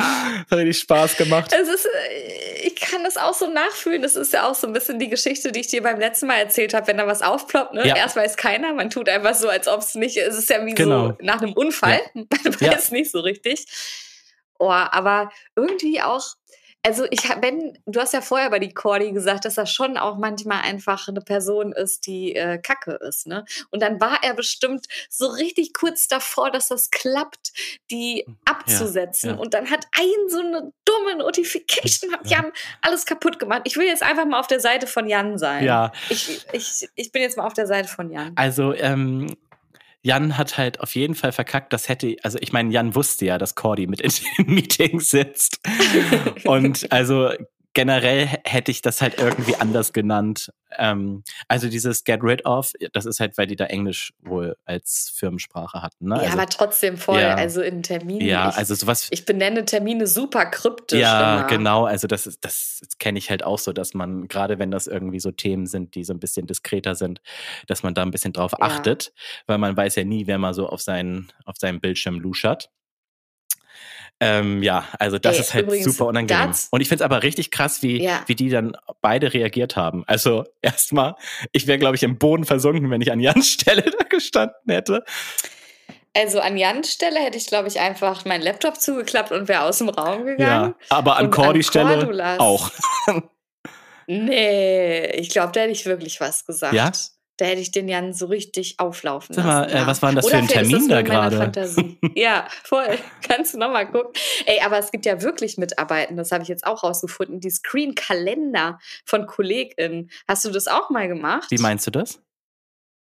Hat richtig Spaß gemacht. Es ist, äh, ich kann das auch so nachfühlen. Das ist ja auch so ein bisschen die Geschichte, die ich dir beim letzten Mal erzählt habe, wenn da was aufploppt. Ne? Ja. Erst weiß keiner, man tut einfach so, als ob es nicht. Es ist ja wie Genau. so nach einem Unfall. <laughs> Man Ja. weiß nicht so richtig. Oh, aber irgendwie auch. Also ich hab- wenn du hast ja vorher bei die Cordy gesagt, dass er schon auch manchmal einfach eine Person ist, die äh, Kacke ist, ne? Und dann war er bestimmt so richtig kurz davor, dass das klappt, die abzusetzen. ja. Und dann hat ein so eine dumme Notification hat Ja. Jan alles kaputt gemacht. Ich will jetzt einfach mal auf der Seite von Jan sein. Ja, Ich, ich, ich bin jetzt mal auf der Seite von Jan. also ähm, Jan hat halt auf jeden Fall verkackt. Das hätte, also ich meine, Jan wusste ja, dass Cordy mit in dem <laughs> Meeting sitzt. <laughs> Und also generell hätte ich das halt irgendwie anders genannt. Ähm, also dieses Get Rid of, das ist halt, weil die da Englisch wohl als Firmensprache hatten. Ne? ja, also, aber trotzdem voll. ja. Also in Terminen. ja, ich, also sowas. ich benenne Termine super kryptisch. Ja, immer. genau. Also das ist, das kenne ich halt auch so, dass man, gerade wenn das irgendwie so Themen sind, die so ein bisschen diskreter sind, dass man da ein bisschen drauf Ja. achtet, weil man weiß ja nie, wer mal so auf seinen, auf seinem Bildschirm luschert. Ähm, ja, also das Ey, ist halt super unangenehm. Und ich finde es aber richtig krass, wie, Ja. wie die dann beide reagiert haben. Also <laughs> erstmal, ich wäre, glaube ich, im Boden versunken, wenn ich an Jans <laughs> Stelle da gestanden hätte. Also an Jans Stelle hätte ich, glaube ich, einfach meinen Laptop zugeklappt und wäre aus dem Raum Ja, gegangen. aber an Cordys Stelle Cordulas. auch. <laughs> Nee, ich glaube, da hätte ich wirklich was gesagt. Ja? Da hätte ich den Jan so richtig auflaufen Sag mal, lassen. äh, was war denn das Oder für ein Termin das da gerade? Fantasie. <laughs> ja, voll. Kannst du nochmal gucken. Ey, aber es gibt ja wirklich Mitarbeiten, das habe ich jetzt auch rausgefunden, die Screen-Kalender von KollegInnen. Hast du das auch mal gemacht? Wie meinst du das?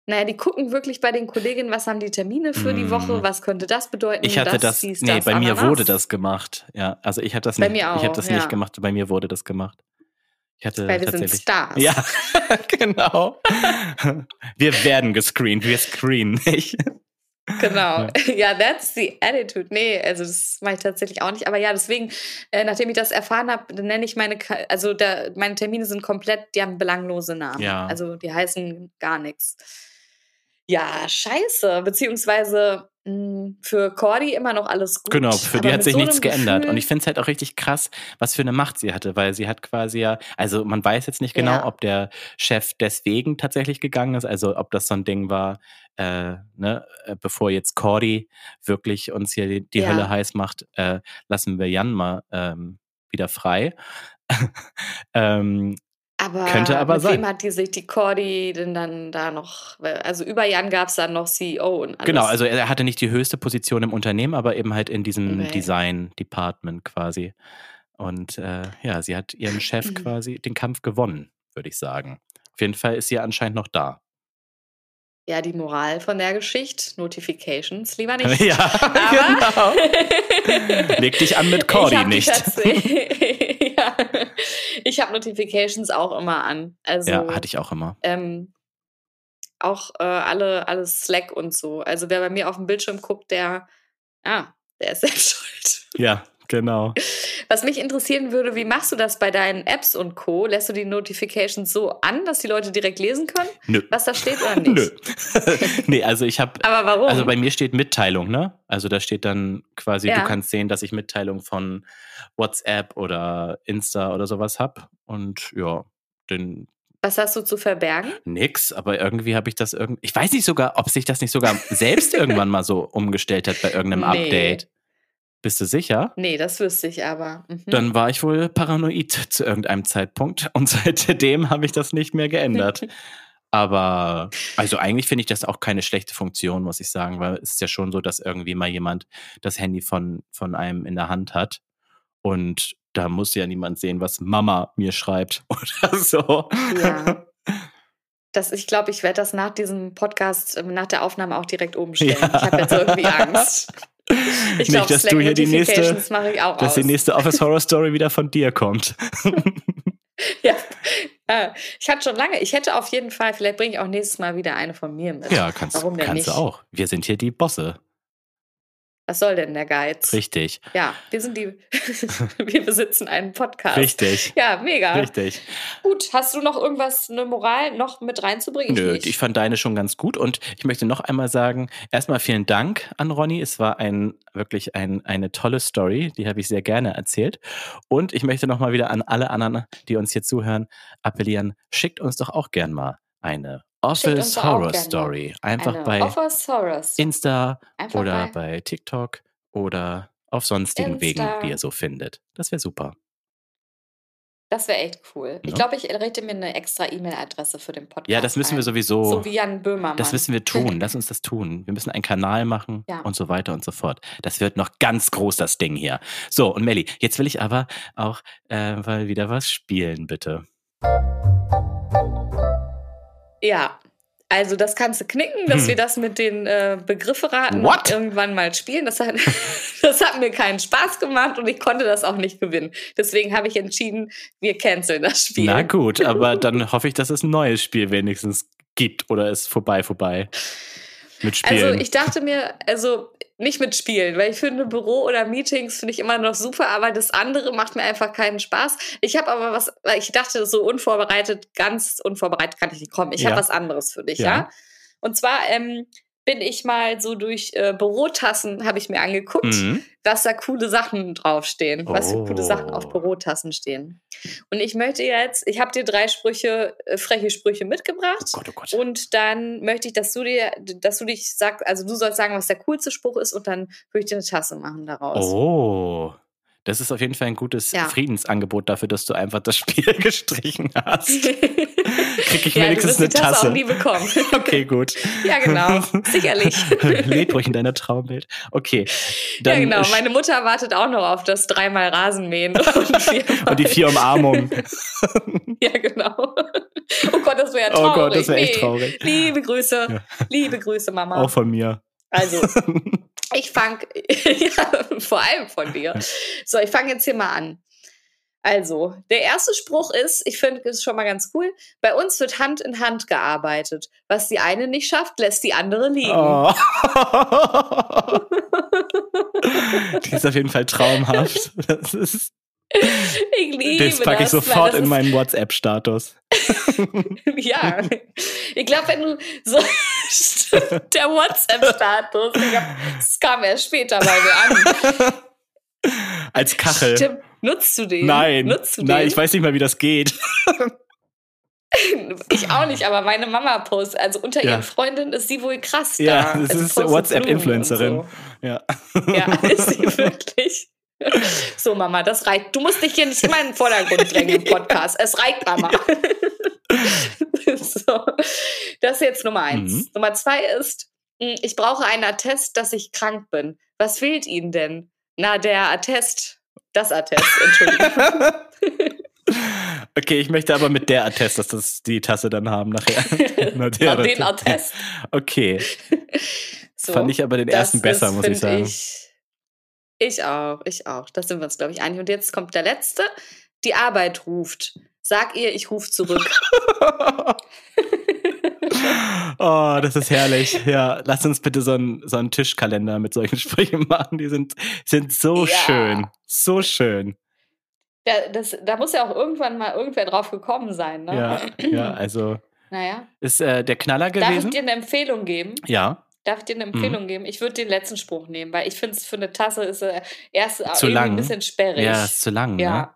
Naja, die gucken wirklich bei den Kolleginnen, was haben die Termine für die Mm. Woche, was könnte das bedeuten? Ich hatte das, dies, nee, das, bei mir wurde das gemacht. Ja, also ich habe das, Bei nicht, mir ich hab auch, das ja. nicht gemacht, bei mir wurde das gemacht. Ich hatte Weil wir sind. Stars. Ja, <laughs> genau. Wir werden gescreent, wir screenen nicht. Genau. Ja, that's the attitude. Nee, also das mache ich tatsächlich auch nicht. Aber ja, deswegen, äh, nachdem ich das erfahren habe, nenne ich meine, also da, meine Termine sind komplett, die haben belanglose Namen. Ja. Also die heißen gar nichts. Ja, scheiße. Beziehungsweise für Cordy immer noch alles gut. Genau, für die hat sich so nichts geändert. Gefühl- Und ich finde es halt auch richtig krass, was für eine Macht sie hatte, weil sie hat quasi ja, also man weiß jetzt nicht genau, Ja. ob der Chef deswegen tatsächlich gegangen ist, also ob das so ein Ding war, äh, ne, äh, bevor jetzt Cordy wirklich uns hier die, die Ja. Hölle heiß macht, äh, lassen wir Jan mal ähm, wieder frei. <laughs> ähm, Aber Könnte aber mit sein. wem hat die sich die Cordy denn dann da noch? Also über Jan gab es dann noch CEO und alles. Genau, also er hatte nicht die höchste Position im Unternehmen, aber eben halt in diesem Okay. Design-Department quasi. Und äh, ja, sie hat ihren Chef Mhm. quasi den Kampf gewonnen, würde ich sagen. Auf jeden Fall ist sie ja anscheinend noch da. Ja, die Moral von der Geschichte, Notifications lieber <laughs> nicht. ja, Aber genau. <laughs> Leg dich an mit Cordy ich nicht. Ja. Ich habe Notifications auch immer an. Also Ja, hatte ich auch immer. ähm, auch äh, alle, alles Slack und so. Also wer bei mir auf dem Bildschirm guckt, der, ja, der ist <laughs> selbst schuld. Ja, genau. Was mich interessieren würde, wie machst du das bei deinen Apps und Co? Lässt du die Notifications so an, dass die Leute direkt lesen können, Nö. was da steht oder <laughs> nicht? Nö. <laughs> nee, also ich habe Aber warum? Also bei mir steht Mitteilung, ne? Also da steht dann quasi, Ja. du kannst sehen, dass ich Mitteilung von WhatsApp oder Insta oder sowas hab. Und ja, den was hast du zu verbergen? nix, aber irgendwie habe ich das irgendwie. Ich weiß nicht sogar, ob sich das nicht sogar selbst <laughs> irgendwann mal so umgestellt hat bei irgendeinem Nee. Update. Bist du sicher? Nee, das wüsste ich aber. Mhm. Dann war ich wohl paranoid zu irgendeinem Zeitpunkt <laughs> und seitdem habe ich das nicht mehr geändert. <laughs> Aber also eigentlich finde ich das auch keine schlechte Funktion, muss ich sagen, weil es ist ja schon so, dass irgendwie mal jemand das Handy von, von einem in der Hand hat. Und da muss ja niemand sehen, was Mama mir schreibt <laughs> oder so. Ja. Das, ich glaube, ich werde das nach diesem Podcast, ähm, nach der Aufnahme auch direkt oben stellen. Ja. Ich habe jetzt irgendwie Angst. Ich Nicht, glaube, dass du hier die nächste, dass aus. die nächste Office Horror Story wieder von dir kommt. <laughs> ja. Äh, Ich hatte schon lange, ich hätte auf jeden Fall, vielleicht bringe ich auch nächstes Mal wieder eine von mir mit. Ja, kannst, Warum denn kannst du nicht? auch. Wir sind hier die Bosse. Was soll denn der Geiz? Richtig, Ja, wir sind die, <laughs> wir besitzen einen Podcast. richtig, Ja, mega. richtig. Gut, hast du noch irgendwas, eine Moral noch mit reinzubringen? Nö, nicht. ich fand deine schon ganz gut und ich möchte noch einmal sagen, erstmal vielen Dank an Ronny. Es war ein wirklich ein, eine tolle Story, die habe ich sehr gerne erzählt. Und ich möchte noch mal wieder an alle anderen, die uns hier zuhören, appellieren, schickt uns doch auch gern mal eine Office Horror Story. Einfach bei. Insta Einfach oder bei- bei TikTok oder auf sonstigen Insta. Wegen, die ihr so findet. Das wäre super. Das wäre echt cool. Ich Ja. glaube, ich richte mir eine extra E-Mail-Adresse für den Podcast. Ja, das müssen wir sowieso. So wie Jan Böhmermann. Das müssen wir tun. Lass uns das tun. Wir müssen einen Kanal machen Ja. und so weiter und so fort. Das wird noch ganz groß, das Ding hier. So, und Melli, jetzt will ich aber auch äh, mal wieder was spielen, bitte. Ja. Also das kannst du knicken, dass Hm. wir das mit den äh, Begriffe raten What? irgendwann mal spielen. Das hat, <laughs> das hat mir keinen Spaß gemacht und ich konnte das auch nicht gewinnen. Deswegen habe ich entschieden, wir canceln das Spiel. Na gut, <laughs> aber dann hoffe ich, dass es ein neues Spiel wenigstens gibt oder ist vorbei, vorbei. Mit Spielen. Also ich dachte mir, also nicht mit Spielen, weil ich finde Büro oder Meetings finde ich immer noch super, aber das andere macht mir einfach keinen Spaß. Ich habe aber was, weil ich dachte so unvorbereitet, ganz unvorbereitet kann ich nicht kommen. Ich Ja. habe was anderes für dich, Ja. ja. Und zwar ähm, bin ich mal so durch äh, Bürotassen, habe ich mir angeguckt, Mhm. was da coole Sachen draufstehen, was für coole Sachen auf Oh. Bürotassen stehen. Und ich möchte jetzt, ich habe dir drei Sprüche, äh, freche Sprüche mitgebracht. Oh Gott, oh Gott. Und dann möchte ich, dass du dir, dass du dich sagst, also du sollst sagen, was der coolste Spruch ist und dann würde ich dir eine Tasse machen daraus. Oh. Das ist auf jeden Fall ein gutes Ja. Friedensangebot dafür, dass du einfach das Spiel <laughs> gestrichen hast. <laughs> Krieg ich ja, wenigstens du wirst die eine Tasse Tasse. auch nie bekommen. <laughs> Okay, gut. ja, genau. Sicherlich. <laughs> Leb ruhig in deiner Traumwelt. Okay. Dann ja, genau. Meine Mutter wartet auch noch auf das dreimal Rasenmähen. <laughs> Und, viermal- Und die vier Umarmungen. ja, genau. Oh Gott, das wäre ja Oh traurig. Gott, das wäre echt Nee. traurig. Liebe Grüße. Ja. Liebe Grüße, Mama. Auch von mir. Also, ich fange, ja, vor allem von dir. So, ich fange jetzt hier mal an. Also, der erste Spruch ist, ich finde es schon mal ganz cool, bei uns wird Hand in Hand gearbeitet. Was die eine nicht schafft, lässt die andere liegen. Oh. <laughs> <laughs> die ist auf jeden Fall traumhaft. Das ist, ich liebe das packe ich sofort in meinen WhatsApp-Status. <laughs> Ja, ich glaube, wenn du so der WhatsApp-Status, das kam erst später bei mir an. <laughs> Als Kachel. Stimmt, nutzt du den? Nein, nutzt du nein, den? ich weiß nicht mal, wie das geht. <laughs> Ich auch nicht, aber meine Mama postet, also unter Ja. ihren Freundinnen ist sie wohl krass da. Ja, das Also ist WhatsApp-Influencerin. Blumen Ja. So. Ja, ist sie <laughs> wirklich. So, Mama, das reicht. Du musst dich hier nicht immer in den Vordergrund drängen im Podcast. Es reicht, Mama. so, das ist jetzt Nummer eins. Mhm. Nummer zwei ist, mh, ich brauche einen Attest, dass ich krank bin. Was fehlt Ihnen denn? Na, der Attest. Das Attest, Entschuldigung. <laughs> Okay, ich möchte aber mit der Attest, dass das die Tasse dann haben nachher. <laughs> Na, der Na, den Attest. Okay, <laughs> So, fand ich aber den ersten besser, ist, muss ich sagen. Ich, ich auch, ich auch. Da sind wir uns, glaube ich, einig. Und jetzt kommt der letzte. Die Arbeit ruft. Sag ihr, ich rufe zurück. Oh, das ist herrlich. Ja, lass uns bitte so einen, so einen Tischkalender mit solchen <laughs> Sprüchen machen. Die sind, sind so Ja. schön. So schön. Da, das, da muss ja auch irgendwann mal irgendwer drauf gekommen sein. Ne? Ja, ja, <clears throat> also Naja. ist äh, der Knaller Darf ich gewesen. dir eine Empfehlung geben? Ja, Darf ich dir eine Mhm. Empfehlung geben? Ich würde den letzten Spruch nehmen, weil ich finde es für eine Tasse ist äh, erst Zu irgendwie lang. ein bisschen sperrig. ja, ist zu lang. Ne? Ja.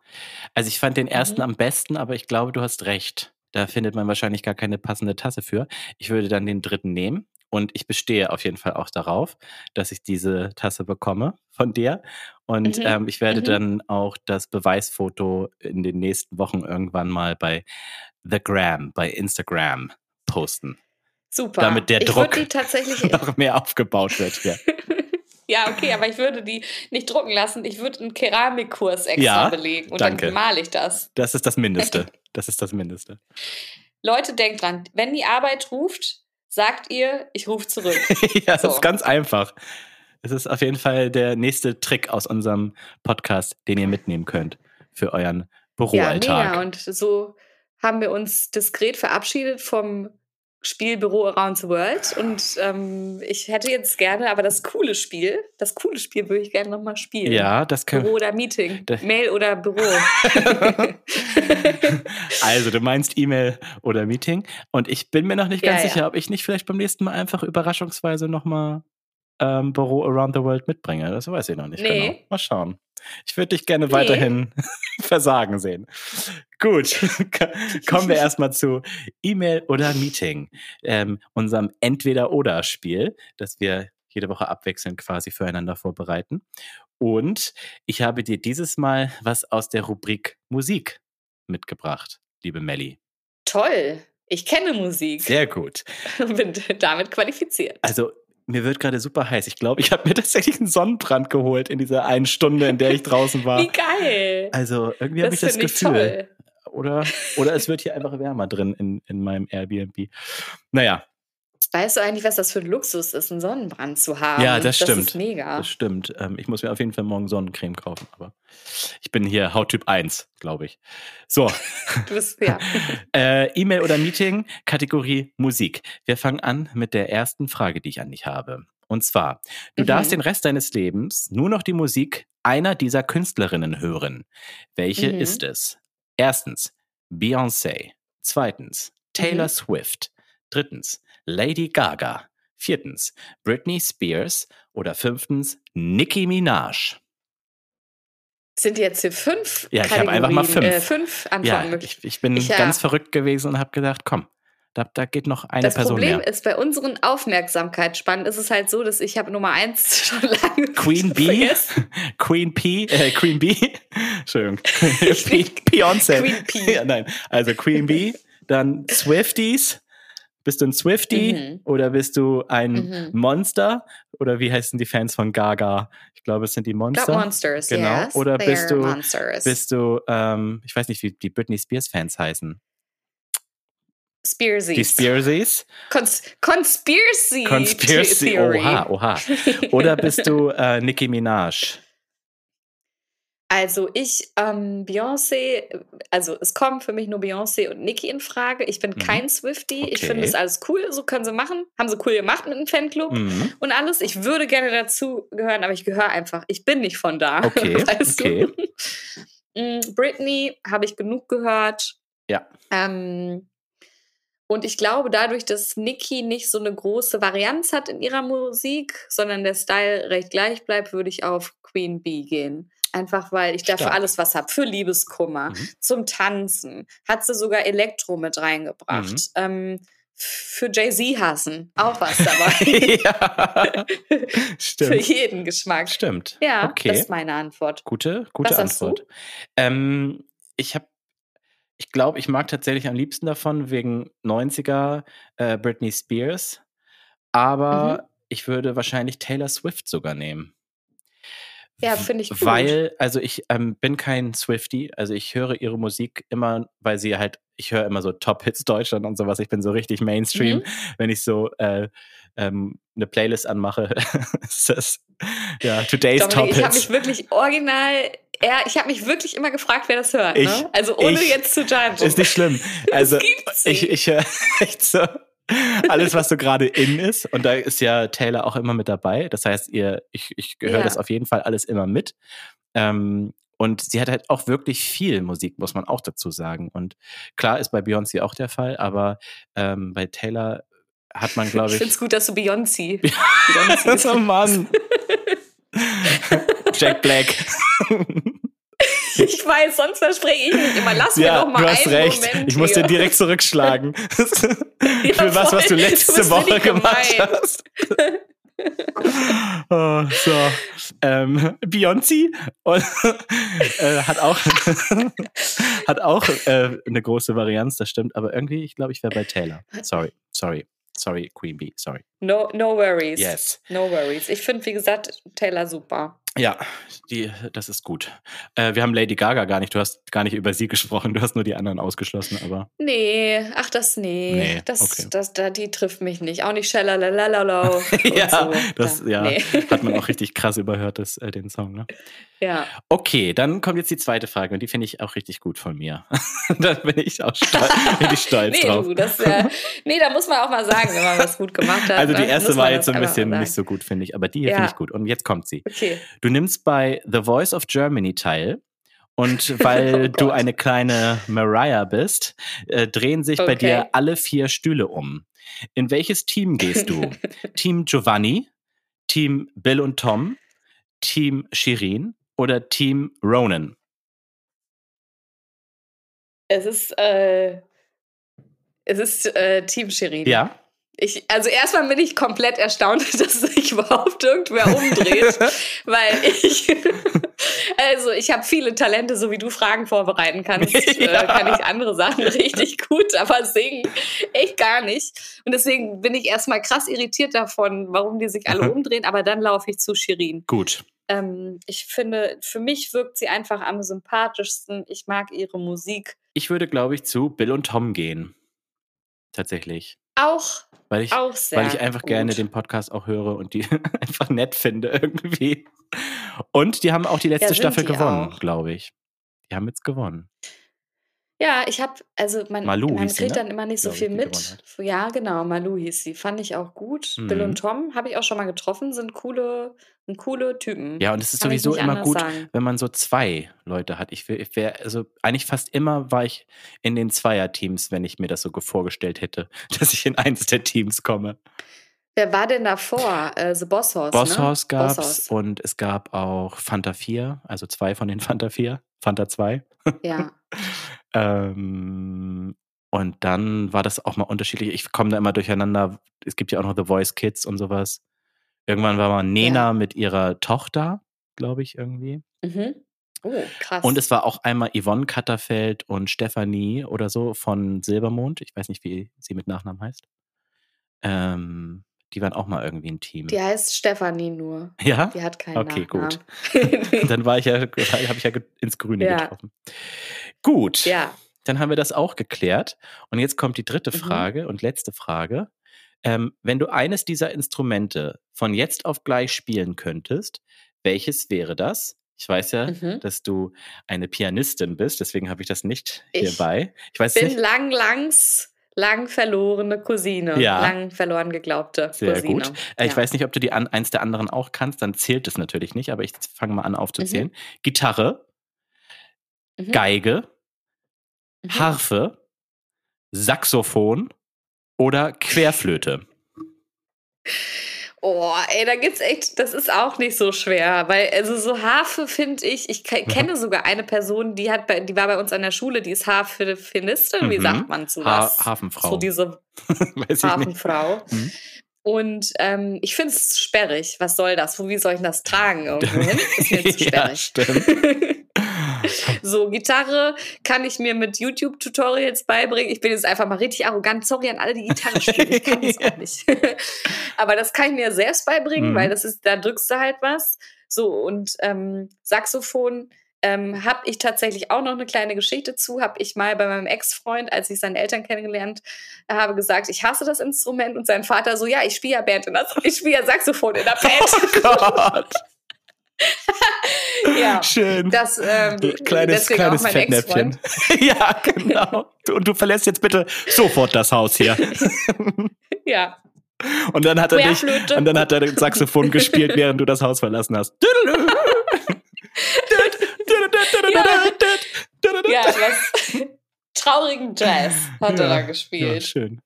Also ich fand den ersten Mhm. am besten, aber ich glaube, du hast recht. Da findet man wahrscheinlich gar keine passende Tasse für. Ich würde dann den dritten nehmen und ich bestehe auf jeden Fall auch darauf, dass ich diese Tasse bekomme von dir. Und Mhm. ähm, ich werde Mhm. dann auch das Beweisfoto in den nächsten Wochen irgendwann mal bei The Gram, bei Instagram posten. Super. Damit der ich Druck-. <laughs> Noch mehr aufgebaut wird hier. <laughs> ja, okay, aber ich würde die nicht drucken lassen. Ich würde einen Keramikkurs extra Ja, belegen und danke. dann male ich das. Das ist das Mindeste. <laughs> Das ist das Mindeste. Leute, denkt dran, wenn die Arbeit ruft, sagt ihr, ich rufe zurück. <laughs> ja, das So. ist ganz einfach. Es ist auf jeden Fall der nächste Trick aus unserem Podcast, den ihr mitnehmen könnt für euren ja, Büroalltag. mega. Und so haben wir uns diskret verabschiedet vom Spielbüro Around the World. Und ähm, ich hätte jetzt gerne, aber das coole Spiel, das coole Spiel würde ich gerne nochmal spielen. ja, das können Büro oder Meeting. Mail oder Büro. <laughs> Also, du meinst E-Mail oder Meeting. Und ich bin mir noch nicht ganz Ja, ja. sicher, ob ich nicht vielleicht beim nächsten Mal einfach überraschungsweise nochmal ähm, Büro Around the World mitbringe. Das weiß ich noch nicht Nee. genau. Mal schauen. Ich würde dich gerne Nee. weiterhin <laughs> versagen sehen. Gut, <laughs> kommen wir erstmal zu E-Mail oder Meeting, ähm, unserem Entweder-Oder-Spiel, das wir jede Woche abwechselnd quasi füreinander vorbereiten. Und ich habe dir dieses Mal was aus der Rubrik Musik mitgebracht, liebe Melli. Toll. Ich kenne Musik Sehr gut. und <laughs> bin damit qualifiziert. Also mir wird gerade super heiß. Ich glaube, ich habe mir <laughs> tatsächlich einen Sonnenbrand geholt in dieser einen Stunde, in der ich draußen war. Wie geil. Also irgendwie habe ich das Gefühl. toll. Oder, oder es wird hier einfach wärmer drin in, in meinem Airbnb. Naja, Weißt du eigentlich, was das für ein Luxus ist, einen Sonnenbrand zu haben? Ja, das Das stimmt. ist mega. das stimmt. Ähm, ich muss mir auf jeden Fall morgen Sonnencreme kaufen. Aber ich bin hier Hauttyp 1, glaube ich. So, <laughs> Du bist, ja. <laughs> äh, E-Mail oder Meeting, Kategorie Musik. Wir fangen an mit der ersten Frage, die ich an dich habe. Und zwar, du Mhm. darfst den Rest deines Lebens nur noch die Musik einer dieser Künstlerinnen hören. Welche Mhm. ist es? Erstens, Beyoncé. Zweitens, Taylor Mhm. Swift. Drittens, Lady Gaga. Viertens, Britney Spears. Oder fünftens, Nicki Minaj. Sind jetzt hier fünf Ja, ich habe einfach mal fünf. Äh, fünf Ja, Antwortmöglichkeiten. ich, ich bin Ich, ja. ganz verrückt gewesen und habe gedacht, komm, da, da geht noch eine das Person Problem mehr. ist, bei unseren Aufmerksamkeitsspannen ist es halt so, dass ich habe Nummer eins <laughs> schon lange Queen vergessen. <laughs> Queen P, äh, Queen Bee, <laughs> Entschuldigung, Beyoncé. Queen P. Ja, nein, also Queen Bee, dann Swifties. Bist du ein Swiftie Mhm. oder bist du ein Mhm. Monster? Oder wie heißen die Fans von Gaga? Ich glaube, es sind die Monster. Monsters, Genau. yes. Oder bist du- Monsters. Bist du, ähm, ich weiß nicht, wie die Britney Spears Fans heißen. Spearsies. Die Spearsies. Cons Conspiracy. Conspiracy. Theory. Oha, oha. <laughs> Oder bist du äh, Nicki Minaj? Also ich, ähm, Beyoncé, also es kommen für mich nur Beyoncé und Nicki in Frage. Ich bin Mhm. kein Swifty. Ich Okay. finde das alles cool, so können sie machen. Haben sie cool gemacht mit dem Fanclub Mhm. und alles. Ich würde gerne dazu gehören, aber ich gehöre einfach. Ich bin nicht von da. <laughs> Okay, weißt okay. Du? <laughs> Mm, Britney habe ich genug gehört. Ja. Ähm, und ich glaube, dadurch, dass Nicki nicht so eine große Varianz hat in ihrer Musik, sondern der Style recht gleich bleibt, würde ich auf Queen Bee gehen. Einfach weil ich dafür Stark. alles was habe. Für Liebeskummer, Mhm. zum Tanzen. Hat sie sogar Elektro mit reingebracht. Mhm. Ähm, für Jay-Z hassen. Auch was dabei. <laughs> ja. <laughs> für Stimmt. jeden Geschmack. Stimmt. Ja, okay. das ist meine Antwort. Gute, gute Was? Antwort. Ähm, ich habe, ich glaube, ich mag tatsächlich am liebsten davon wegen 90er äh, Britney Spears, aber Mhm. ich würde wahrscheinlich Taylor Swift sogar nehmen. Ja, finde ich gut. Weil, also ich ähm, bin kein Swifty, also ich höre ihre Musik immer, weil sie halt, ich höre immer so Top-Hits Deutschland und sowas, ich bin so richtig Mainstream, Mhm. wenn ich so äh, ähm, eine Playlist anmache, <laughs> ist das, ja, Today's Dominik, ich habe Top-Hits. mich wirklich original, ja, ich habe mich wirklich immer gefragt, wer das hört. Ich- ne? Also ohne ich- jetzt zu judgen. Ist nicht schlimm. <laughs> Also gibt's ich, ich höre <laughs> echt so <laughs> alles, was so gerade in ist. Und da ist ja Taylor auch immer mit dabei. Das heißt, ihr, ich, ich höre Ja. das auf jeden Fall alles immer mit. Ähm, und sie hat halt auch wirklich viel Musik, muss man auch dazu sagen. Und klar ist bei Beyoncé auch der Fall, aber ähm, bei Taylor hat man, <laughs> glaube ich ich. finde es gut, dass du Beyoncé. <laughs> oh Mann. Jack Black. <laughs> ich weiß, sonst verspreche ich mich immer. Lass mir ja, doch mal du hast einen recht. Moment ich muss dir direkt zurückschlagen. <laughs> <laughs> Für was, was du. Du letzte bist Woche gemacht hast. oh, so. Ähm, Beyoncé äh, hat auch, hat auch äh, eine große Varianz, das stimmt, aber irgendwie, ich glaube, ich wäre bei Taylor. Sorry, sorry, sorry, Queen Bee, sorry. No, no worries. Yes. No worries. Ich finde, wie gesagt, Taylor super. Ja, die, das ist gut. Äh, wir haben Lady Gaga gar nicht, du hast gar nicht über sie gesprochen, du hast nur die anderen ausgeschlossen, aber Nee, ach das nee. Nee, das, okay. das, da, die trifft mich nicht. Auch nicht Schalalalala. <laughs> ja, so. das Da- ja, Nee. hat man auch richtig krass überhört, das, äh, den Song. Ne? ja. Okay, dann kommt jetzt die zweite Frage und die finde ich auch richtig gut von mir. <laughs> da bin ich auch stolz, bin ich stolz <laughs> nee, drauf. du, das, äh, nee, da muss man auch mal sagen, wenn man was gut gemacht hat. also die erste war jetzt so ein das bisschen nicht so gut, finde ich, aber die hier Ja. finde ich gut. Und jetzt kommt sie. Okay. Du nimmst bei The Voice of Germany teil. Und <laughs> weil Oh du eine kleine Mariah bist, äh, drehen sich bei Okay. dir alle vier Stühle um. In welches Team gehst du? <laughs> Team Giovanni, Team Bill und Tom, Team Shirin oder Team Ronan? Es ist, äh, es ist äh, Team Shirin. Ja. Ich, also erstmal bin ich komplett erstaunt, <laughs> dass sich überhaupt irgendwer umdreht, <laughs> weil ich, also ich habe viele Talente, so wie du Fragen vorbereiten kannst, <laughs> Ja. äh, kann ich andere Sachen richtig gut, aber singen echt gar nicht. Und deswegen bin ich erstmal krass irritiert davon, warum die sich alle Mhm. umdrehen, aber dann laufe ich zu Shirin. Gut. Ähm, ich finde, für mich wirkt sie einfach am sympathischsten. Ich mag ihre Musik. Ich würde, glaube ich, zu Bill und Tom gehen. Tatsächlich. Auch, Weil ich, auch sehr weil ich einfach gut. gerne den Podcast auch höre und die <laughs> einfach nett finde irgendwie. Und die haben auch die letzte sind Staffel die gewonnen, glaube ich. Die haben jetzt gewonnen. Ja, ich habe, also man, Malu man hieß sie, kriegt ne? dann immer nicht so ich, viel mit. Ja, genau, Malu hieß sie. Fand ich auch gut. Bill Mhm. und Tom habe ich auch schon mal getroffen, sind coole, sind coole Typen. Ja, und es ist Kann sowieso immer gut, sagen. wenn man so zwei Leute hat. Ich, ich wäre, also eigentlich fast immer war ich in den Zweierteams, wenn ich mir das so ge- vorgestellt hätte, <laughs> dass ich in eins der Teams komme. Wer war denn davor? Äh, The Boss Horse, Boss ne? Horse gab's Boss Horse. und es gab auch Fanta 4, also zwei von den <laughs> Fanta 4, Fanta 2. Ja. <laughs> Ähm, und dann war das auch mal unterschiedlich. Ich komme da immer durcheinander. Es gibt ja auch noch The Voice Kids und sowas. Irgendwann war mal Nena mit ihrer Tochter, glaube ich, irgendwie. Mhm. Oh, krass. Und es war auch einmal Yvonne Katterfeld und Stefanie oder so von Silbermond. Ich weiß nicht, wie sie mit Nachnamen heißt. Ähm, die waren auch mal irgendwie ein Team. die heißt Stefanie nur. ja? Die hat keinen Okay, gut. Nachnamen. <laughs> Dann war ich ja, <laughs> habe ich ja ins Grüne Ja. getroffen. Gut. ja. Dann haben wir das auch geklärt. Und jetzt kommt die dritte Mhm. Frage und letzte Frage. Ähm, wenn du eines dieser Instrumente von jetzt auf gleich spielen könntest, welches wäre das? Ich weiß ja, Mhm. dass du eine Pianistin bist, deswegen habe ich das nicht Ich hierbei. Ich weiß Bin nicht. lang, langs, lang verlorene Cousine. Ja. Lang verloren geglaubte Sehr Cousine. gut. Äh, Ich Ja. weiß nicht, ob du die an, eins der anderen auch kannst, dann zählt es natürlich nicht, aber ich fange mal an aufzuzählen. Mhm. Gitarre, Mhm. Geige, Mhm. Harfe, Saxophon oder Querflöte. Oh, ey, da gibt's echt, das ist auch nicht so schwer, weil also so Harfe finde ich, ich ke- kenne sogar eine Person, die hat bei, die war bei uns an der Schule, die ist Harfenistin, wie Mhm. sagt man zu Ha was? Hafenfrau. So diese. <laughs> Hafenfrau. Mhm. Und ähm, ich finde es sperrig. Was soll das? Wo, wie soll ich das tragen? <laughs> Irgendwo hin? Ist mir zu ja, sperrig. stimmt. <laughs> So, Gitarre kann ich mir mit YouTube-Tutorials beibringen. Ich bin jetzt einfach mal richtig arrogant. Sorry an alle, die Gitarre <laughs> spielen. Ich kann das auch nicht. <laughs> Aber das kann ich mir selbst beibringen, Mhm. weil das ist, da drückst du halt was. So, und ähm, Saxophon ähm, habe ich tatsächlich auch noch eine kleine Geschichte zu. Habe ich mal bei meinem Ex-Freund, als ich seine Eltern kennengelernt habe, gesagt, ich hasse das Instrument. Und sein Vater so, ja, ich spiele ja Band in der, ich spiele ja Saxophon in der <laughs> Oh Band. Gott. <laughs> ja. Schön. Das, ähm, kleines, kleines Fettnäpfchen. <laughs> ja, genau. Und du verlässt jetzt bitte sofort das Haus hier. <laughs> Ja. Und dann hat er dich, und dann hat er das Saxophon gespielt, während du das Haus verlassen hast. Ja, was traurigen Jazz hat er da Ja, gespielt. schön.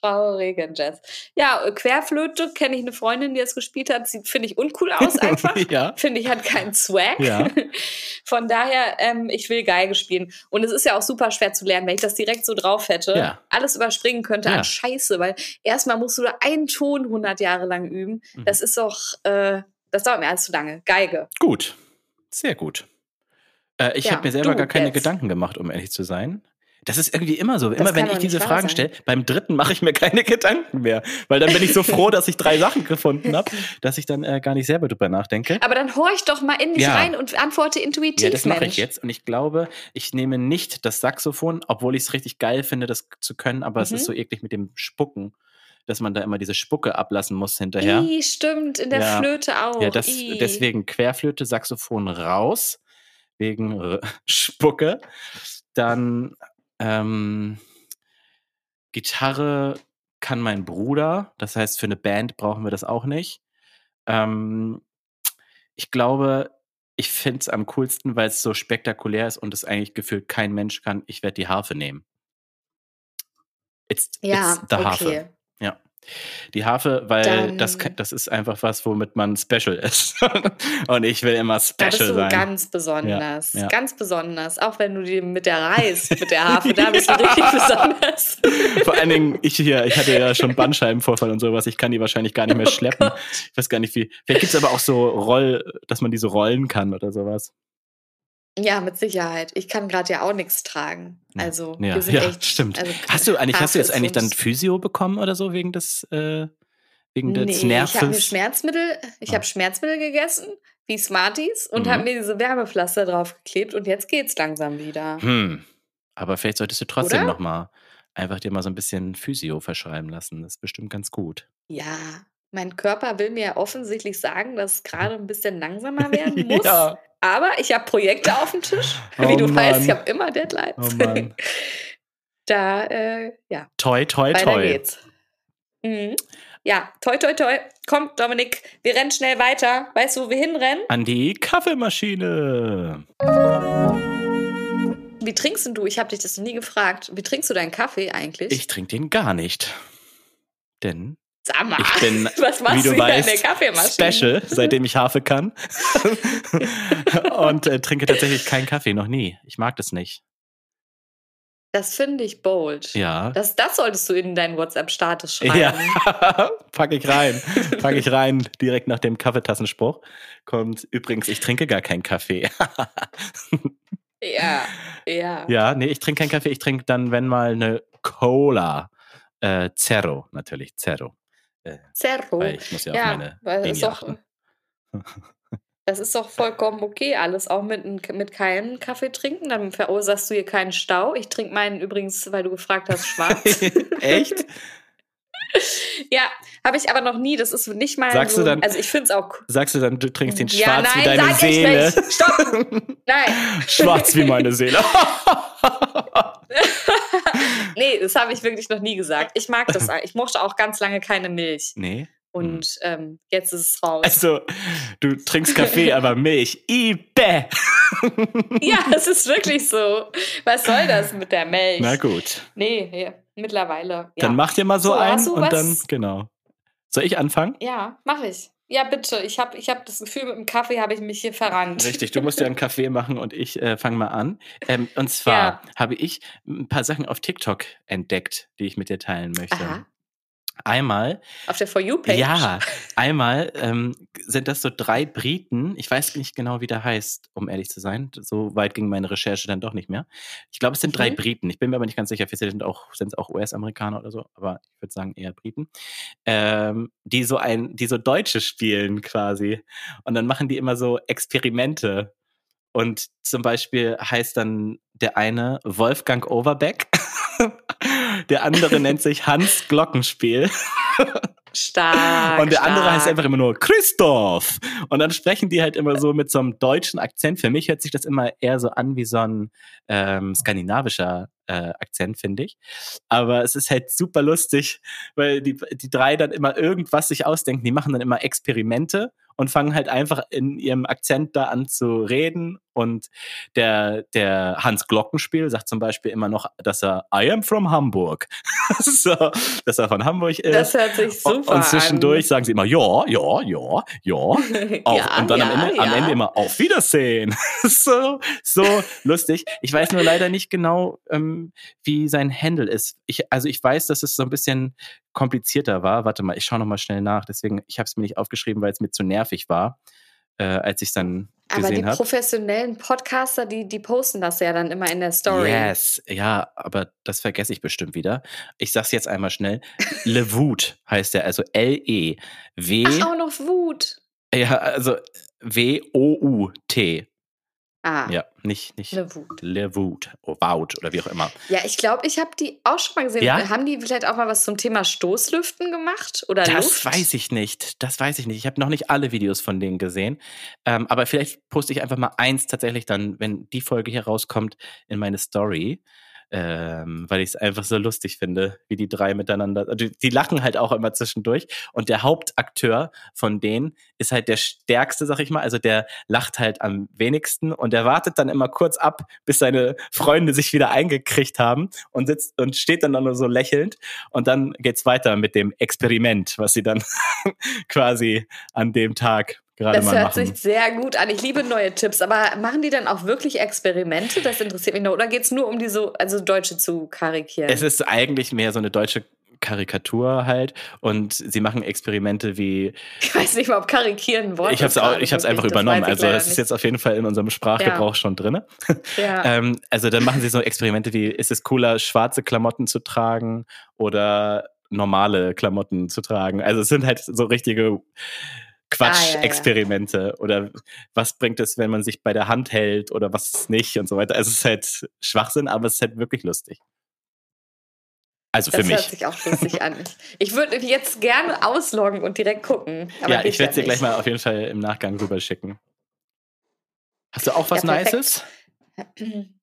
Traurigen Jazz. Ja, Querflöte kenne ich eine Freundin, die das gespielt hat. Sieht, finde ich, uncool aus einfach. <laughs> ja. Finde ich, hat keinen Swag. Ja. <laughs> Von daher, ähm, ich will Geige spielen. Und es ist ja auch super schwer zu lernen, wenn ich das direkt so drauf hätte. Ja. Alles überspringen könnte Ja. an Scheiße, weil erstmal musst du da einen Ton 100 Jahre lang üben. Mhm. Das ist doch, äh, das dauert mir alles zu lange. Geige. Gut. Sehr gut. Äh, ich Ja, habe mir selber gar keine jetzt. Gedanken gemacht, um ehrlich zu sein. Das ist irgendwie immer so. Immer wenn ich diese Fragen stelle, beim dritten mache ich mir keine <laughs> Gedanken mehr. Weil dann bin ich so froh, dass ich drei Sachen gefunden habe, <laughs> dass ich dann äh, gar nicht selber drüber nachdenke. Aber dann horch doch mal in dich Ja. rein und antworte intuitiv. Ja, das mache ich jetzt. Und ich glaube, ich nehme nicht das Saxophon, obwohl ich es richtig geil finde, das zu können, aber es Mhm. ist so eklig mit dem Spucken, dass man da immer diese Spucke ablassen muss hinterher. Ih, stimmt, in der Ja. Flöte auch. Ja, das, deswegen Querflöte, Saxophon raus, wegen R <laughs> Spucke. Dann ähm, Gitarre kann mein Bruder, das heißt, für eine Band brauchen wir das auch nicht. Ähm, ich glaube, ich finde es am coolsten, weil es so spektakulär ist und es eigentlich gefühlt kein Mensch kann. Ich werde die Harfe nehmen. It's, Ja, it's the Harfe. Die Harfe, weil Dann- das, das ist einfach was, womit man special ist. <laughs> und ich will immer Da special bist du sein. ganz besonders. Ja, ja. Ganz besonders. Auch wenn du die mit der reist, mit der <laughs> Harfe, da bist du richtig besonders. <laughs> Vor allen Dingen, ich hier, ich hatte ja schon Bandscheibenvorfall und sowas, ich kann die wahrscheinlich gar nicht mehr Oh schleppen. Gott. ich weiß gar nicht wie. Vielleicht gibt es aber auch so Roll, dass man die so rollen kann oder sowas. Ja, mit Sicherheit. Ich kann gerade ja auch nichts tragen. Also, Ja, wir sind ja echt. stimmt. Also, hast du eigentlich, hast du jetzt eigentlich dann Physio bekommen oder so wegen des, äh, wegen des Nee, ich habe Nerves? Schmerzmittel, ich Ah. habe Schmerzmittel gegessen, wie Smarties, und Mhm. habe mir diese Wärmepflaster draufgeklebt und jetzt geht's langsam wieder. Hm. Aber vielleicht solltest du trotzdem Oder? noch mal einfach dir mal so ein bisschen Physio verschreiben lassen. Das ist bestimmt ganz gut. Ja, mein Körper will mir offensichtlich sagen, dass es gerade ein bisschen langsamer <laughs> werden muss. ja. Aber ich habe Projekte auf dem Tisch. <laughs> Oh Wie du weißt, Mann. ich habe immer Deadlines. Oh <laughs> da, äh, ja, Toi, toi, weiter toi. geht's. Mhm. Ja, toi, toi, toi. Kommt, Dominik, wir rennen schnell weiter. Weißt du, wo wir hinrennen? An die Kaffeemaschine. Wie trinkst denn du? Ich habe dich das noch nie gefragt. Wie trinkst du deinen Kaffee eigentlich? Ich trinke den gar nicht. Denn Sag mal, ich bin, <laughs> was machst wie du du hier in weißt, der Kaffeemaschine? special, seitdem ich Harfe kann. <laughs> Und äh, trinke tatsächlich keinen Kaffee, noch nie. Ich mag das nicht. Das finde ich bold. Ja. Das, das solltest du in deinen WhatsApp-Status schreiben. Ja, <laughs> pack ich rein. Pack ich rein, direkt nach dem Kaffeetassenspruch. Kommt übrigens, ich trinke gar keinen Kaffee. Ja, ja. ja, nee, ich trinke keinen Kaffee. Ich trinke dann, wenn mal, eine Cola. Äh, Zero, natürlich, Zero. Äh, weil ich muss ja, auf Ja, meine weil ist doch, achten. <laughs> das ist doch vollkommen okay, alles auch mit, mit keinem Kaffee trinken. Dann verursachst du hier keinen Stau. Ich trinke meinen übrigens, weil du gefragt hast, schwarz. <laughs> Echt? <laughs> Ja, habe ich aber noch nie. Das ist nicht mal Sagst so. du dann- also ich finde es auch cool. Sagst du dann, du trinkst den Ja, schwarz wie nein, deine sag ich Seele? nicht. Stopp. Nein. Schwarz wie meine Seele. <laughs> Nee, das habe ich wirklich noch nie gesagt. Ich mag das. <laughs> Ich mochte auch ganz lange keine Milch. nee. Und ähm, jetzt ist es raus. Also, du trinkst Kaffee, <laughs> aber Milch. Ibe. ja, es ist wirklich so. Was soll das mit der Milch? Na gut. Nee, ja, mittlerweile. Ja. Dann mach dir mal so, So, ein hast du und was? dann, genau. Soll ich anfangen? Ja, mache ich. Ja, bitte. Ich habe ich hab das Gefühl, mit dem Kaffee habe ich mich hier verrannt. Richtig, du musst dir einen <laughs> Kaffee machen und ich äh, fange mal an. Ähm, und zwar Ja. habe ich ein paar Sachen auf TikTok entdeckt, die ich mit dir teilen möchte. Aha. Einmal, Auf der For You-Page. ja, einmal ähm, sind das so drei Briten. Ich weiß nicht genau, wie der heißt, um ehrlich zu sein. So weit ging meine Recherche dann doch nicht mehr. Ich glaube, es sind drei Mhm. Briten. Ich bin mir aber nicht ganz sicher. Vielleicht sind auch sind es auch US-Amerikaner oder so, aber ich würde sagen eher Briten, ähm, die so ein, die so Deutsche spielen quasi. Und dann machen die immer so Experimente. Und zum Beispiel heißt dann der eine Wolfgang Overbeck. <laughs> Der andere nennt sich Hans Glockenspiel. Stark. Und der andere stark. heißt einfach immer nur Christoph. Und dann sprechen die halt immer so mit so einem deutschen Akzent. Für mich hört sich das immer eher so an wie so ein ähm, skandinavischer äh, Akzent, finde ich. Aber es ist halt super lustig, weil die, die drei dann immer irgendwas sich ausdenken. Die machen dann immer Experimente und fangen halt einfach in ihrem Akzent da an zu reden. Und der, der Hans Glockenspiel sagt zum Beispiel immer noch, dass er I am from Hamburg. <laughs> so, dass er von Hamburg ist. Das hört sich super Und zwischendurch sagen sie immer, ja, ja, ja, ja. <laughs> an. Auf, ja, und dann ja, am, Ende, ja. am Ende immer auf Wiedersehen. <laughs> so, so lustig. Ich weiß nur leider nicht genau, ähm, wie sein Handle ist. Ich, also ich weiß, dass es so ein bisschen komplizierter war. Warte mal, ich schaue noch mal schnell nach. Deswegen, ich habe es mir nicht aufgeschrieben, weil es mir zu nervig war, äh, als ich es dann Aber die gesehen habe. professionellen Podcaster, die, die posten das ja dann immer in der Story. Yes, ja, aber das vergesse ich bestimmt wieder. Ich sag's jetzt einmal schnell. Lewood heißt er, also L-E-W. Ach, auch noch Wut. Ja, also W-O-U-T. Ah, Ja, nicht, nicht Wut. Lewood oder Wout oder wie auch immer. Ja, ich glaube, ich habe die auch schon mal gesehen. Ja? Haben die vielleicht auch mal was zum Thema Stoßlüften gemacht? Oder Das Luft? weiß ich nicht. Das weiß ich nicht. Ich habe noch nicht alle Videos von denen gesehen. Ähm, aber vielleicht poste ich einfach mal eins tatsächlich dann, wenn die Folge hier rauskommt, in meine Story. Ähm, weil ich es einfach so lustig finde, wie die drei miteinander. also Die, lachen halt auch immer zwischendurch. Und der Hauptakteur von denen ist halt der stärkste, sag ich mal. Also der lacht halt am wenigsten und der wartet dann immer kurz ab, bis seine Freunde sich wieder eingekriegt haben und sitzt und steht dann nur so lächelnd. Und dann geht's weiter mit dem Experiment, was sie dann <laughs> quasi an dem Tag gerade Das mal hört machen. sich sehr gut an. Ich liebe neue Tipps. Aber machen die dann auch wirklich Experimente? Das interessiert mich noch. Oder geht es nur um die so, also Deutsche zu karikieren? Es ist eigentlich mehr so eine deutsche Karikatur halt und sie machen Experimente wie <laughs> ich weiß nicht mal, ob karikieren Wort ich habe es ist auch ich habe es einfach Das übernommen also es ist nicht. jetzt auf jeden Fall in unserem Sprachgebrauch schon drin Ja. <laughs> ähm, also dann machen sie so Experimente wie ist es cooler schwarze Klamotten zu tragen oder normale Klamotten zu tragen also es sind halt so richtige Ah, ja, ja. Quatsch-Experimente oder was bringt es, wenn man sich bei der Hand hält oder was nicht und so weiter. Also es ist halt Schwachsinn, aber es ist halt wirklich lustig. Also für das hört mich. sich auch lustig an. Ich würde mich gerne ausloggen und direkt gucken. Ja, ich werde dir nicht. gleich mal auf jeden Fall im Nachgang rüber schicken. Hast du auch was Ja. Nices?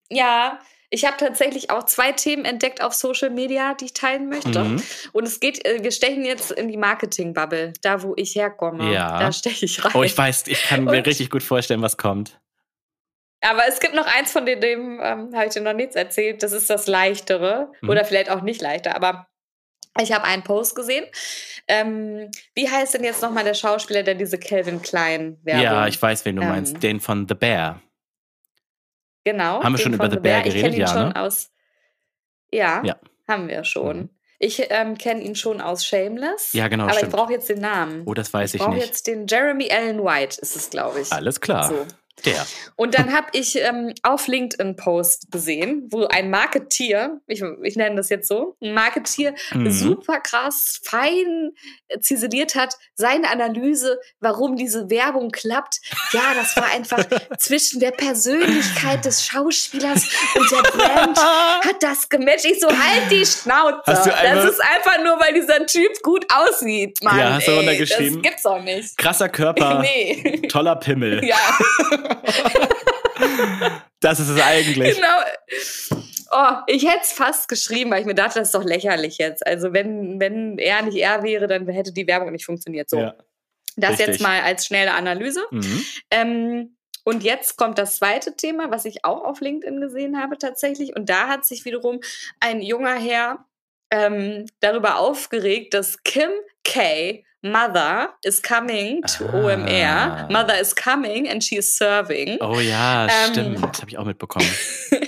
Ja, ich habe tatsächlich auch zwei Themen entdeckt auf Social Media, die ich teilen möchte. Mhm. Und es geht, äh, wir stechen jetzt in die Marketing-Bubble, da wo ich herkomme. Ja. Da steche ich rein. Oh, ich weiß, ich kann mir Und- richtig gut vorstellen, was kommt. Aber es gibt noch eins von denen, dem ähm, habe ich dir noch nichts erzählt. Das ist das Leichtere. Mhm. Oder vielleicht auch nicht leichter, aber ich habe einen Post gesehen. Ähm, wie heißt denn jetzt nochmal der Schauspieler, der diese Calvin Klein Werbung? Ja, ich weiß, wen du Ähm, meinst. Den von The Bear. Genau. Haben wir schon über The Bear Ich geredet? ihn Ja, schon ne? aus. Ja, Ja. haben wir schon. Mhm. Ich ähm, kenne ihn schon aus Shameless. Ja, genau, Aber stimmt. ich brauche jetzt den Namen. Oh, das weiß ich ich brauche nicht. jetzt den Jeremy Allen White, ist es, glaube ich. Alles klar. So. Der. Und dann habe ich ähm, auf LinkedIn Post gesehen, wo ein Marketier, ich, ich nenne das jetzt so, ein Marketier Mhm. super krass, fein äh, ziseliert hat, seine Analyse, warum diese Werbung klappt. Ja, das war einfach <laughs> zwischen der Persönlichkeit des Schauspielers und der Brand hat das gematcht. Ich so, halt die Schnauze. Das ist einfach nur, weil dieser Typ gut aussieht, Mann. Ja, hast du ey, runtergeschrieben? Das gibt's doch nicht. Krasser Körper, <laughs> Nee. toller Pimmel. Ja. <laughs> <laughs> Das ist es eigentlich. Genau. Oh, ich hätte es fast geschrieben, weil ich mir dachte, das ist doch lächerlich jetzt. Also wenn, wenn er nicht er wäre, dann hätte die Werbung nicht funktioniert. So, Ja. das richtig. jetzt mal als schnelle Analyse. Mhm. Ähm, und jetzt kommt das zweite Thema, was ich auch auf LinkedIn gesehen habe tatsächlich. Und da hat sich wiederum ein junger Herr ähm, darüber aufgeregt, dass Kim K. Mother is coming to Ah. OMR. Mother is coming and she is serving. Oh ja, Ähm, stimmt. Das habe ich auch mitbekommen. <laughs>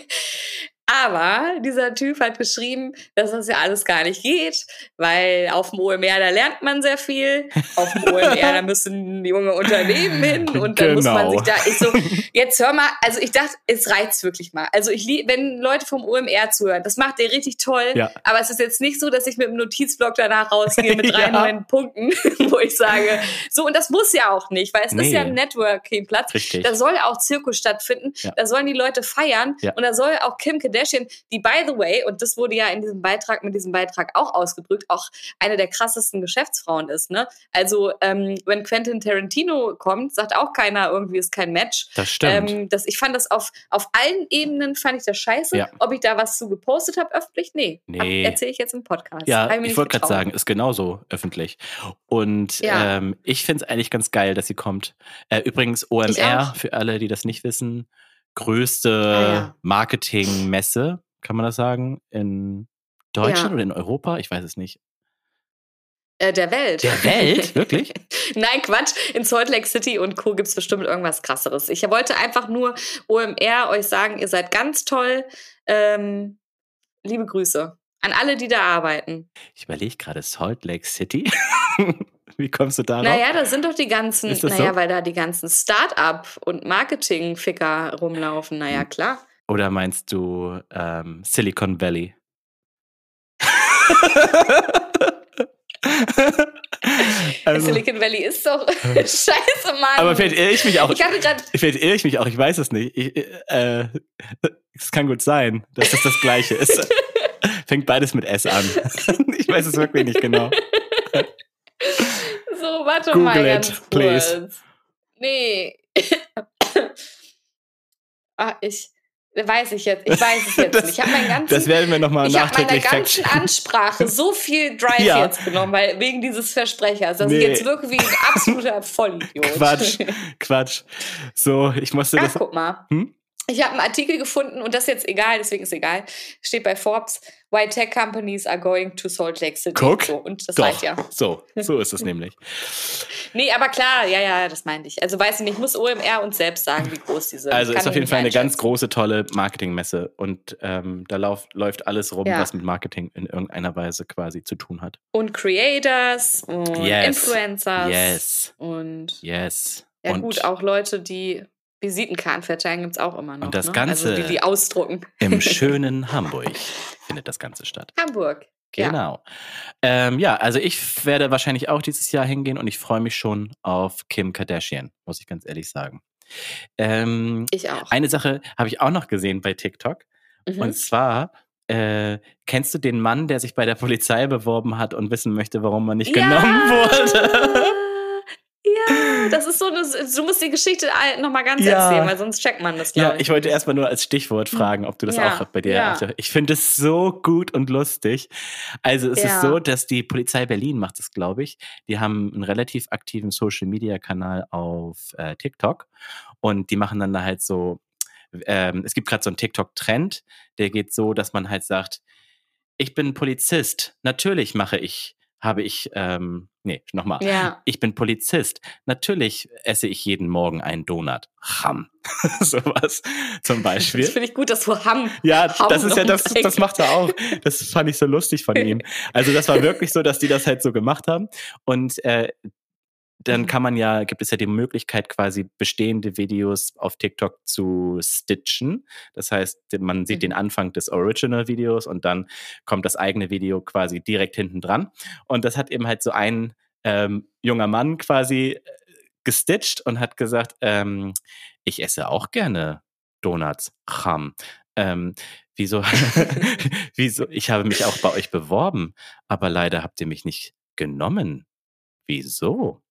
Aber dieser Typ hat geschrieben, dass das ja alles gar nicht geht, weil auf dem OMR, da lernt man sehr viel. Auf dem OMR, da <laughs> müssen junge Unternehmen hin und dann muss man Genau. sich da. Ich so, <laughs> jetzt hör mal, also ich dachte, es reizt wirklich mal. Also ich wenn Leute vom OMR zuhören, das macht der richtig toll. Ja. Aber es ist jetzt nicht so, dass ich mit dem Notizblock danach rausgehe mit <laughs> drei Ja. neuen Punkten, wo ich sage, so, und das muss ja auch nicht, weil es ist Nee. ja ein Networking-Platz. Da soll auch Zirkus stattfinden. Ja. Da sollen die Leute feiern. Und da soll auch Kim Kardashian, die by the way, und das wurde ja in diesem Beitrag, mit diesem Beitrag auch ausgedrückt, auch eine der krassesten Geschäftsfrauen ist. Ne? Also, ähm, wenn Quentin Tarantino kommt, sagt auch keiner, irgendwie ist kein Match. Das stimmt. Ähm, das, ich fand das auf, auf allen Ebenen, fand ich das scheiße. Ja. Ob ich da was zu gepostet habe öffentlich? Nee. Nee. Erzähle ich jetzt im Podcast. ja, ich nicht wollte gerade sagen, ist genauso öffentlich. Und Ja. ähm, ich finde es eigentlich ganz geil, dass sie kommt. Äh, übrigens, Ich OMR, für alle, die das nicht wissen, größte Ah, ja. Marketingmesse, kann man das sagen, in Deutschland Ja. oder in Europa? Ich weiß es nicht. Äh, der Welt. Der Welt? Wirklich? <laughs> Nein, Quatsch. In Salt Lake City und Co. gibt es bestimmt irgendwas krasseres. Ich wollte einfach nur OMR euch sagen, ihr seid ganz toll. Ähm, liebe Grüße an alle, die da arbeiten. Ich überlege gerade Salt Lake City. <laughs> Wie kommst du darauf? Naja, da sind doch die ganzen, naja, so? weil da die ganzen Start-up und Marketing-Ficker rumlaufen. Naja, Hm. klar. Oder meinst du ähm, Silicon Valley? <laughs> also, Silicon Valley ist doch <laughs> <laughs> scheiße, Mann. aber vielleicht irre ich mich auch. ich hatte gerade Vielleicht irre ich mich auch, ich weiß es nicht. Ich, äh, es kann gut sein, dass das das Gleiche ist. Fängt beides mit S an. ich weiß es wirklich nicht genau. So, warte Google mal it, ganz kurz. please. Nee. <coughs> ah, ich weiß ich jetzt, ich weiß es jetzt Das- nicht. Ich habe meinen ganzen Das werden wir nochmal ich habe meiner ganzen Ansprache so <laughs> viel Drive Ja. jetzt genommen, weil wegen dieses Versprechers, dass Nee. ich jetzt wirklich wie ein absoluter <laughs> Vollidiot. Quatsch, Quatsch. So, ich musste Ach, das. guck mal. Hm? Ich habe einen Artikel gefunden und das ist jetzt egal, deswegen ist egal. Steht bei Forbes, why tech companies are going to Salt Lake City. Guck, So, und das Doch, ja. so, so ist es <laughs> nämlich. Nee, aber klar, ja, ja, das meinte ich. Also weiß ich nicht, muss OMR uns selbst sagen, wie groß die sind. Also ist auf jeden Fall eine ganz große, tolle Marketingmesse und ähm, da lauf, läuft alles rum, Ja. was mit Marketing in irgendeiner Weise quasi zu tun hat. Und Creators und Yes. Influencers. Yes, Und yes. ja und gut, auch Leute, die Visitenkarten verteilen, gibt es auch immer noch. Und das ne? Ganze- Also die, die ausdrucken. im <laughs> schönen Hamburg findet das Ganze statt. Hamburg. Ja. Genau. Ähm, ja, also ich werde wahrscheinlich auch dieses Jahr hingehen und ich freue mich schon auf Kim Kardashian, muss ich ganz ehrlich sagen. Ähm, Ich auch. eine Sache habe ich auch noch gesehen bei TikTok. Mhm. Und zwar, äh, kennst du den Mann, der sich bei der Polizei beworben hat und wissen möchte, warum man nicht genommen wurde? <laughs> Das ist so eine, du musst die Geschichte nochmal ganz Ja. erzählen, weil sonst checkt man das, Ja, glaube ich wollte erstmal nur als Stichwort fragen, ob du das Ja, auch bei dir ja. Ich finde es so gut und lustig. Also es ist so, dass die Polizei Berlin macht es, glaube ich. Die haben einen relativ aktiven Social Media Kanal auf äh, TikTok und die machen dann da halt so. Ähm, es gibt gerade so einen TikTok-Trend, der geht so, dass man halt sagt, ich bin Polizist, natürlich mache ich, habe ich, ähm, nee, nochmal. Ja. Ich bin Polizist. Natürlich esse ich jeden Morgen einen Donut. Ham. <laughs> Sowas zum Beispiel. Das finde ich gut, dass du Hamm. Ja, Ham das ist ja das, das macht er auch. Das fand ich so lustig von ihm. <laughs> Also das war wirklich so, dass die das halt so gemacht haben. Und äh, dann Mhm. kann man ja, gibt es ja die Möglichkeit, quasi bestehende Videos auf TikTok zu stitchen. Das heißt, man sieht Mhm. den Anfang des Original-Videos und dann kommt das eigene Video quasi direkt hinten dran. Und das hat eben halt so ein ähm, junger Mann quasi äh, gestitcht und hat gesagt, ähm, ich esse auch gerne Donuts, Cham. Ähm, wieso, <laughs> <laughs> wieso, ich habe mich auch bei euch beworben, aber leider habt ihr mich nicht genommen. Wieso?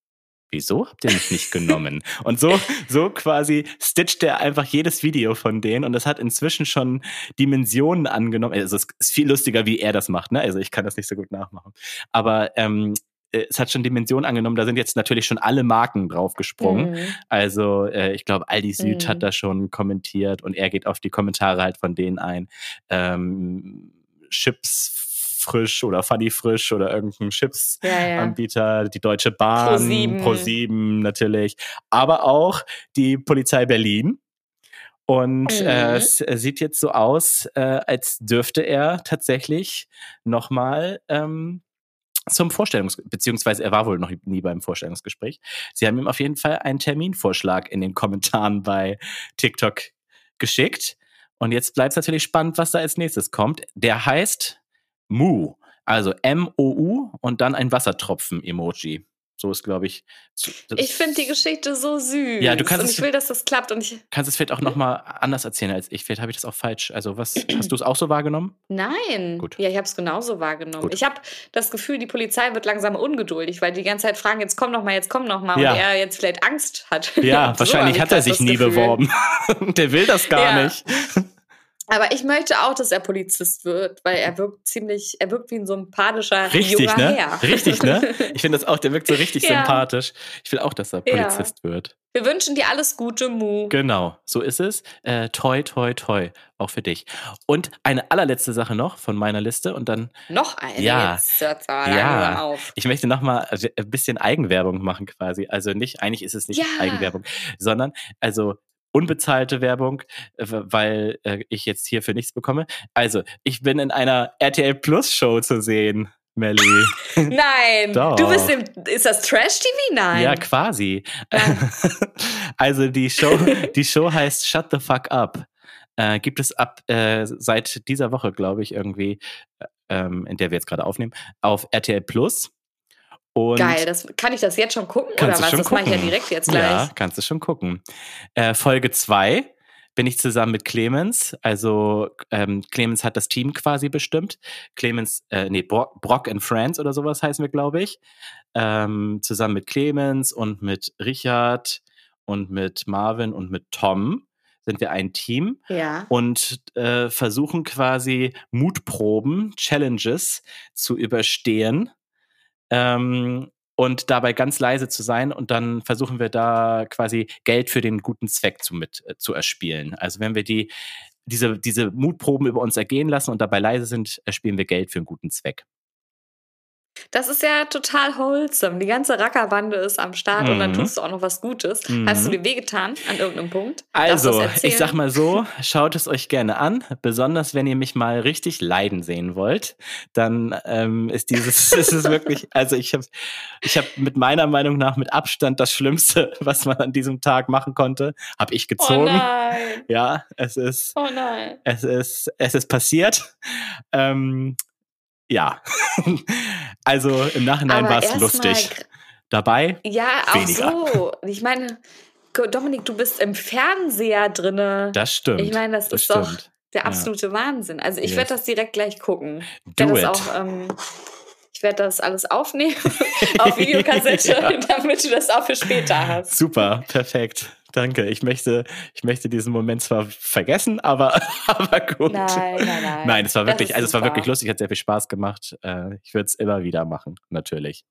Wieso habt ihr mich nicht genommen? Und so, so quasi stitcht er einfach jedes Video von denen und das hat inzwischen schon Dimensionen angenommen. Also es ist viel lustiger, wie er das macht, ne? Also ich kann das nicht so gut nachmachen. Aber ähm, äh, es hat schon Dimensionen angenommen, da sind jetzt natürlich schon alle Marken draufgesprungen. Mhm. Also äh, ich glaube, Aldi Süd Mhm. hat da schon kommentiert und er geht auf die Kommentare halt von denen ein. Ähm, Chips frisch oder Funny frisch oder irgendein Chips Ja, ja. Die Deutsche Bahn, Pro7. Pro7 natürlich, aber auch die Polizei Berlin. Und Mhm. äh, es sieht jetzt so aus, äh, als dürfte er tatsächlich nochmal ähm, zum Vorstellungs... Beziehungsweise er war wohl noch nie beim Vorstellungsgespräch. Sie haben ihm auf jeden Fall einen Terminvorschlag in den Kommentaren bei TikTok geschickt. Und jetzt bleibt es natürlich spannend, was da als nächstes kommt. Der heißt Mu. Also M-O-U und dann ein Wassertropfen-Emoji. So ist, glaube ich. Ich finde die Geschichte so süß. Ja, du kannst Und es- ich will, dass das klappt. Und ich. Kannst du es vielleicht auch nochmal anders erzählen als ich? Vielleicht habe ich das auch falsch. Also, was hast du es auch so wahrgenommen? Nein. Gut. Ja, ich habe es genauso wahrgenommen. Gut. Ich habe das Gefühl, die Polizei wird langsam ungeduldig, weil die die ganze Zeit fragen, jetzt komm noch mal, jetzt komm noch mal. Ja. Und er jetzt vielleicht Angst hat. Ja, <laughs> So wahrscheinlich hat er sich nie Gefühl. beworben. <laughs> Der will das gar Ja. nicht. Aber ich möchte auch, dass er Polizist wird, weil er wirkt ziemlich, er wirkt wie ein sympathischer Richtig, junger ne? Herr. Richtig, ne? <laughs> Ich finde das auch, der wirkt so richtig Ja. sympathisch. Ich will auch, dass er Ja. Polizist wird. Wir wünschen dir alles Gute, Mu. Genau, so ist es. Äh, toi, toi, toi. Auch für dich. Und eine allerletzte Sache noch von meiner Liste und dann Noch eine. Ja. Jetzt mal Ja. auf. Ich möchte nochmal ein bisschen Eigenwerbung machen quasi. Also nicht, eigentlich ist es nicht Ja. Eigenwerbung, sondern also unbezahlte Werbung, äh, weil äh, ich jetzt hier für nichts bekomme. Also, ich bin in einer RTL Plus Show zu sehen, Melly. <laughs> Nein, du bist im. Ist das Trash-TV? Nein. Ja, quasi. Nein. <laughs> also die Show, die Show heißt Shut the Fuck Up. Äh, gibt es ab äh, seit dieser Woche, glaube ich, irgendwie, äh, ähm, in der wir jetzt gerade aufnehmen, auf RTL Plus. Und Geil, das, kann ich das jetzt schon gucken? Kannst oder du was? Das mache ich ja gucken. direkt jetzt gleich. Ja, kannst du schon gucken. Äh, Folge 2 bin ich zusammen mit Clemens. Also ähm, Clemens hat das Team quasi bestimmt. Clemens, äh, nee, Brock, Brock and Friends oder sowas heißen wir, glaube ich. Ähm, zusammen mit Clemens und mit Richard und mit Marvin und mit Tom sind wir ein Team Ja. und äh, versuchen quasi Mutproben, Challenges zu überstehen ähm, und dabei ganz leise zu sein und dann versuchen wir da quasi Geld für den guten Zweck zu, mit, äh, zu erspielen. Also wenn wir die, diese, diese Mutproben über uns ergehen lassen und dabei leise sind, erspielen wir Geld für einen guten Zweck. Das ist ja total wholesome. Die ganze Rackerbande ist am Start und dann Mhm. tust du auch noch was Gutes. Mhm. Hast du dir wehgetan an irgendeinem Punkt? Also, ich sag mal so, schaut es euch gerne an, besonders wenn ihr mich mal richtig leiden sehen wollt, dann ähm, ist dieses, <laughs> ist es wirklich, also ich habe ich hab mit meiner Meinung nach mit Abstand das Schlimmste, <laughs> was man an diesem Tag machen konnte, habe ich Oh gezogen. nein. ja, es ist, Oh nein. es ist, es ist passiert. Ähm, ja, also im Nachhinein war es lustig. Dabei Ja, auch Weniger. so. Ich meine, Dominik, du bist im Fernseher drinne. Das stimmt. Ich meine, das, das ist doch stimmt. der Ja. absolute Wahnsinn. Also ich Yes. werde das direkt gleich gucken. Ich Do werde it. das auch, ähm, ich werde das alles aufnehmen <laughs> auf Videokassette, Ja. <laughs> damit du das auch für später hast. Super, perfekt. Danke. Ich möchte, ich möchte diesen Moment zwar vergessen, aber, <laughs> aber gut. Nein, nein, nein. Nein, es war wirklich, also es war wirklich lustig, hat sehr viel Spaß gemacht. Äh, ich würde es immer wieder machen, natürlich.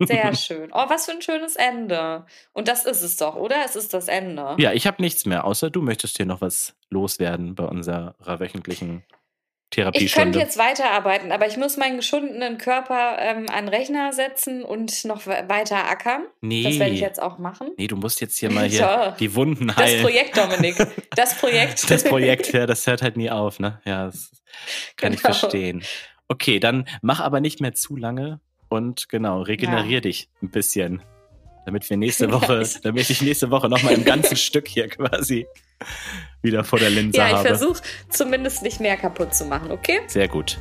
Sehr <laughs> schön. Oh, was für ein schönes Ende. Und das ist es doch, oder? Es ist das Ende. Ja, ich habe nichts mehr, außer du möchtest hier noch was loswerden bei unserer wöchentlichen Ich könnte Therapiestunde. jetzt weiterarbeiten, aber ich muss meinen geschundenen Körper ähm, an den Rechner setzen und noch we- weiter ackern. nee, Das werde ich jetzt auch machen. nee, du musst jetzt hier mal hier <laughs> Ja. die Wunden Das heilen. Projekt, Dominik. Das <laughs> Projekt. Das Projekt, ja, das hört halt nie auf, ne? Ja, das kann ich Genau. verstehen. Okay, dann mach aber nicht mehr zu lange und genau, regenerier dich ein bisschen. Damit wir nächste <laughs> Woche, damit ich nächste Woche nochmal im ganzen <laughs> Stück hier quasi wieder vor der Linse Ja, ich habe. versuche zumindest nicht mehr kaputt zu machen, okay? Sehr gut.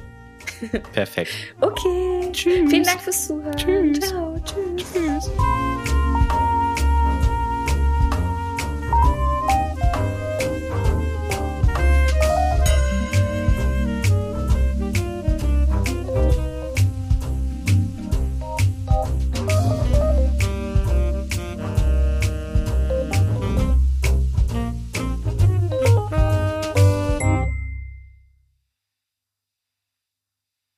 <laughs> Perfekt. Okay. Tschüss. Vielen Dank fürs Zuhören. Tschüss. Ciao. Tschüss. Tschüss.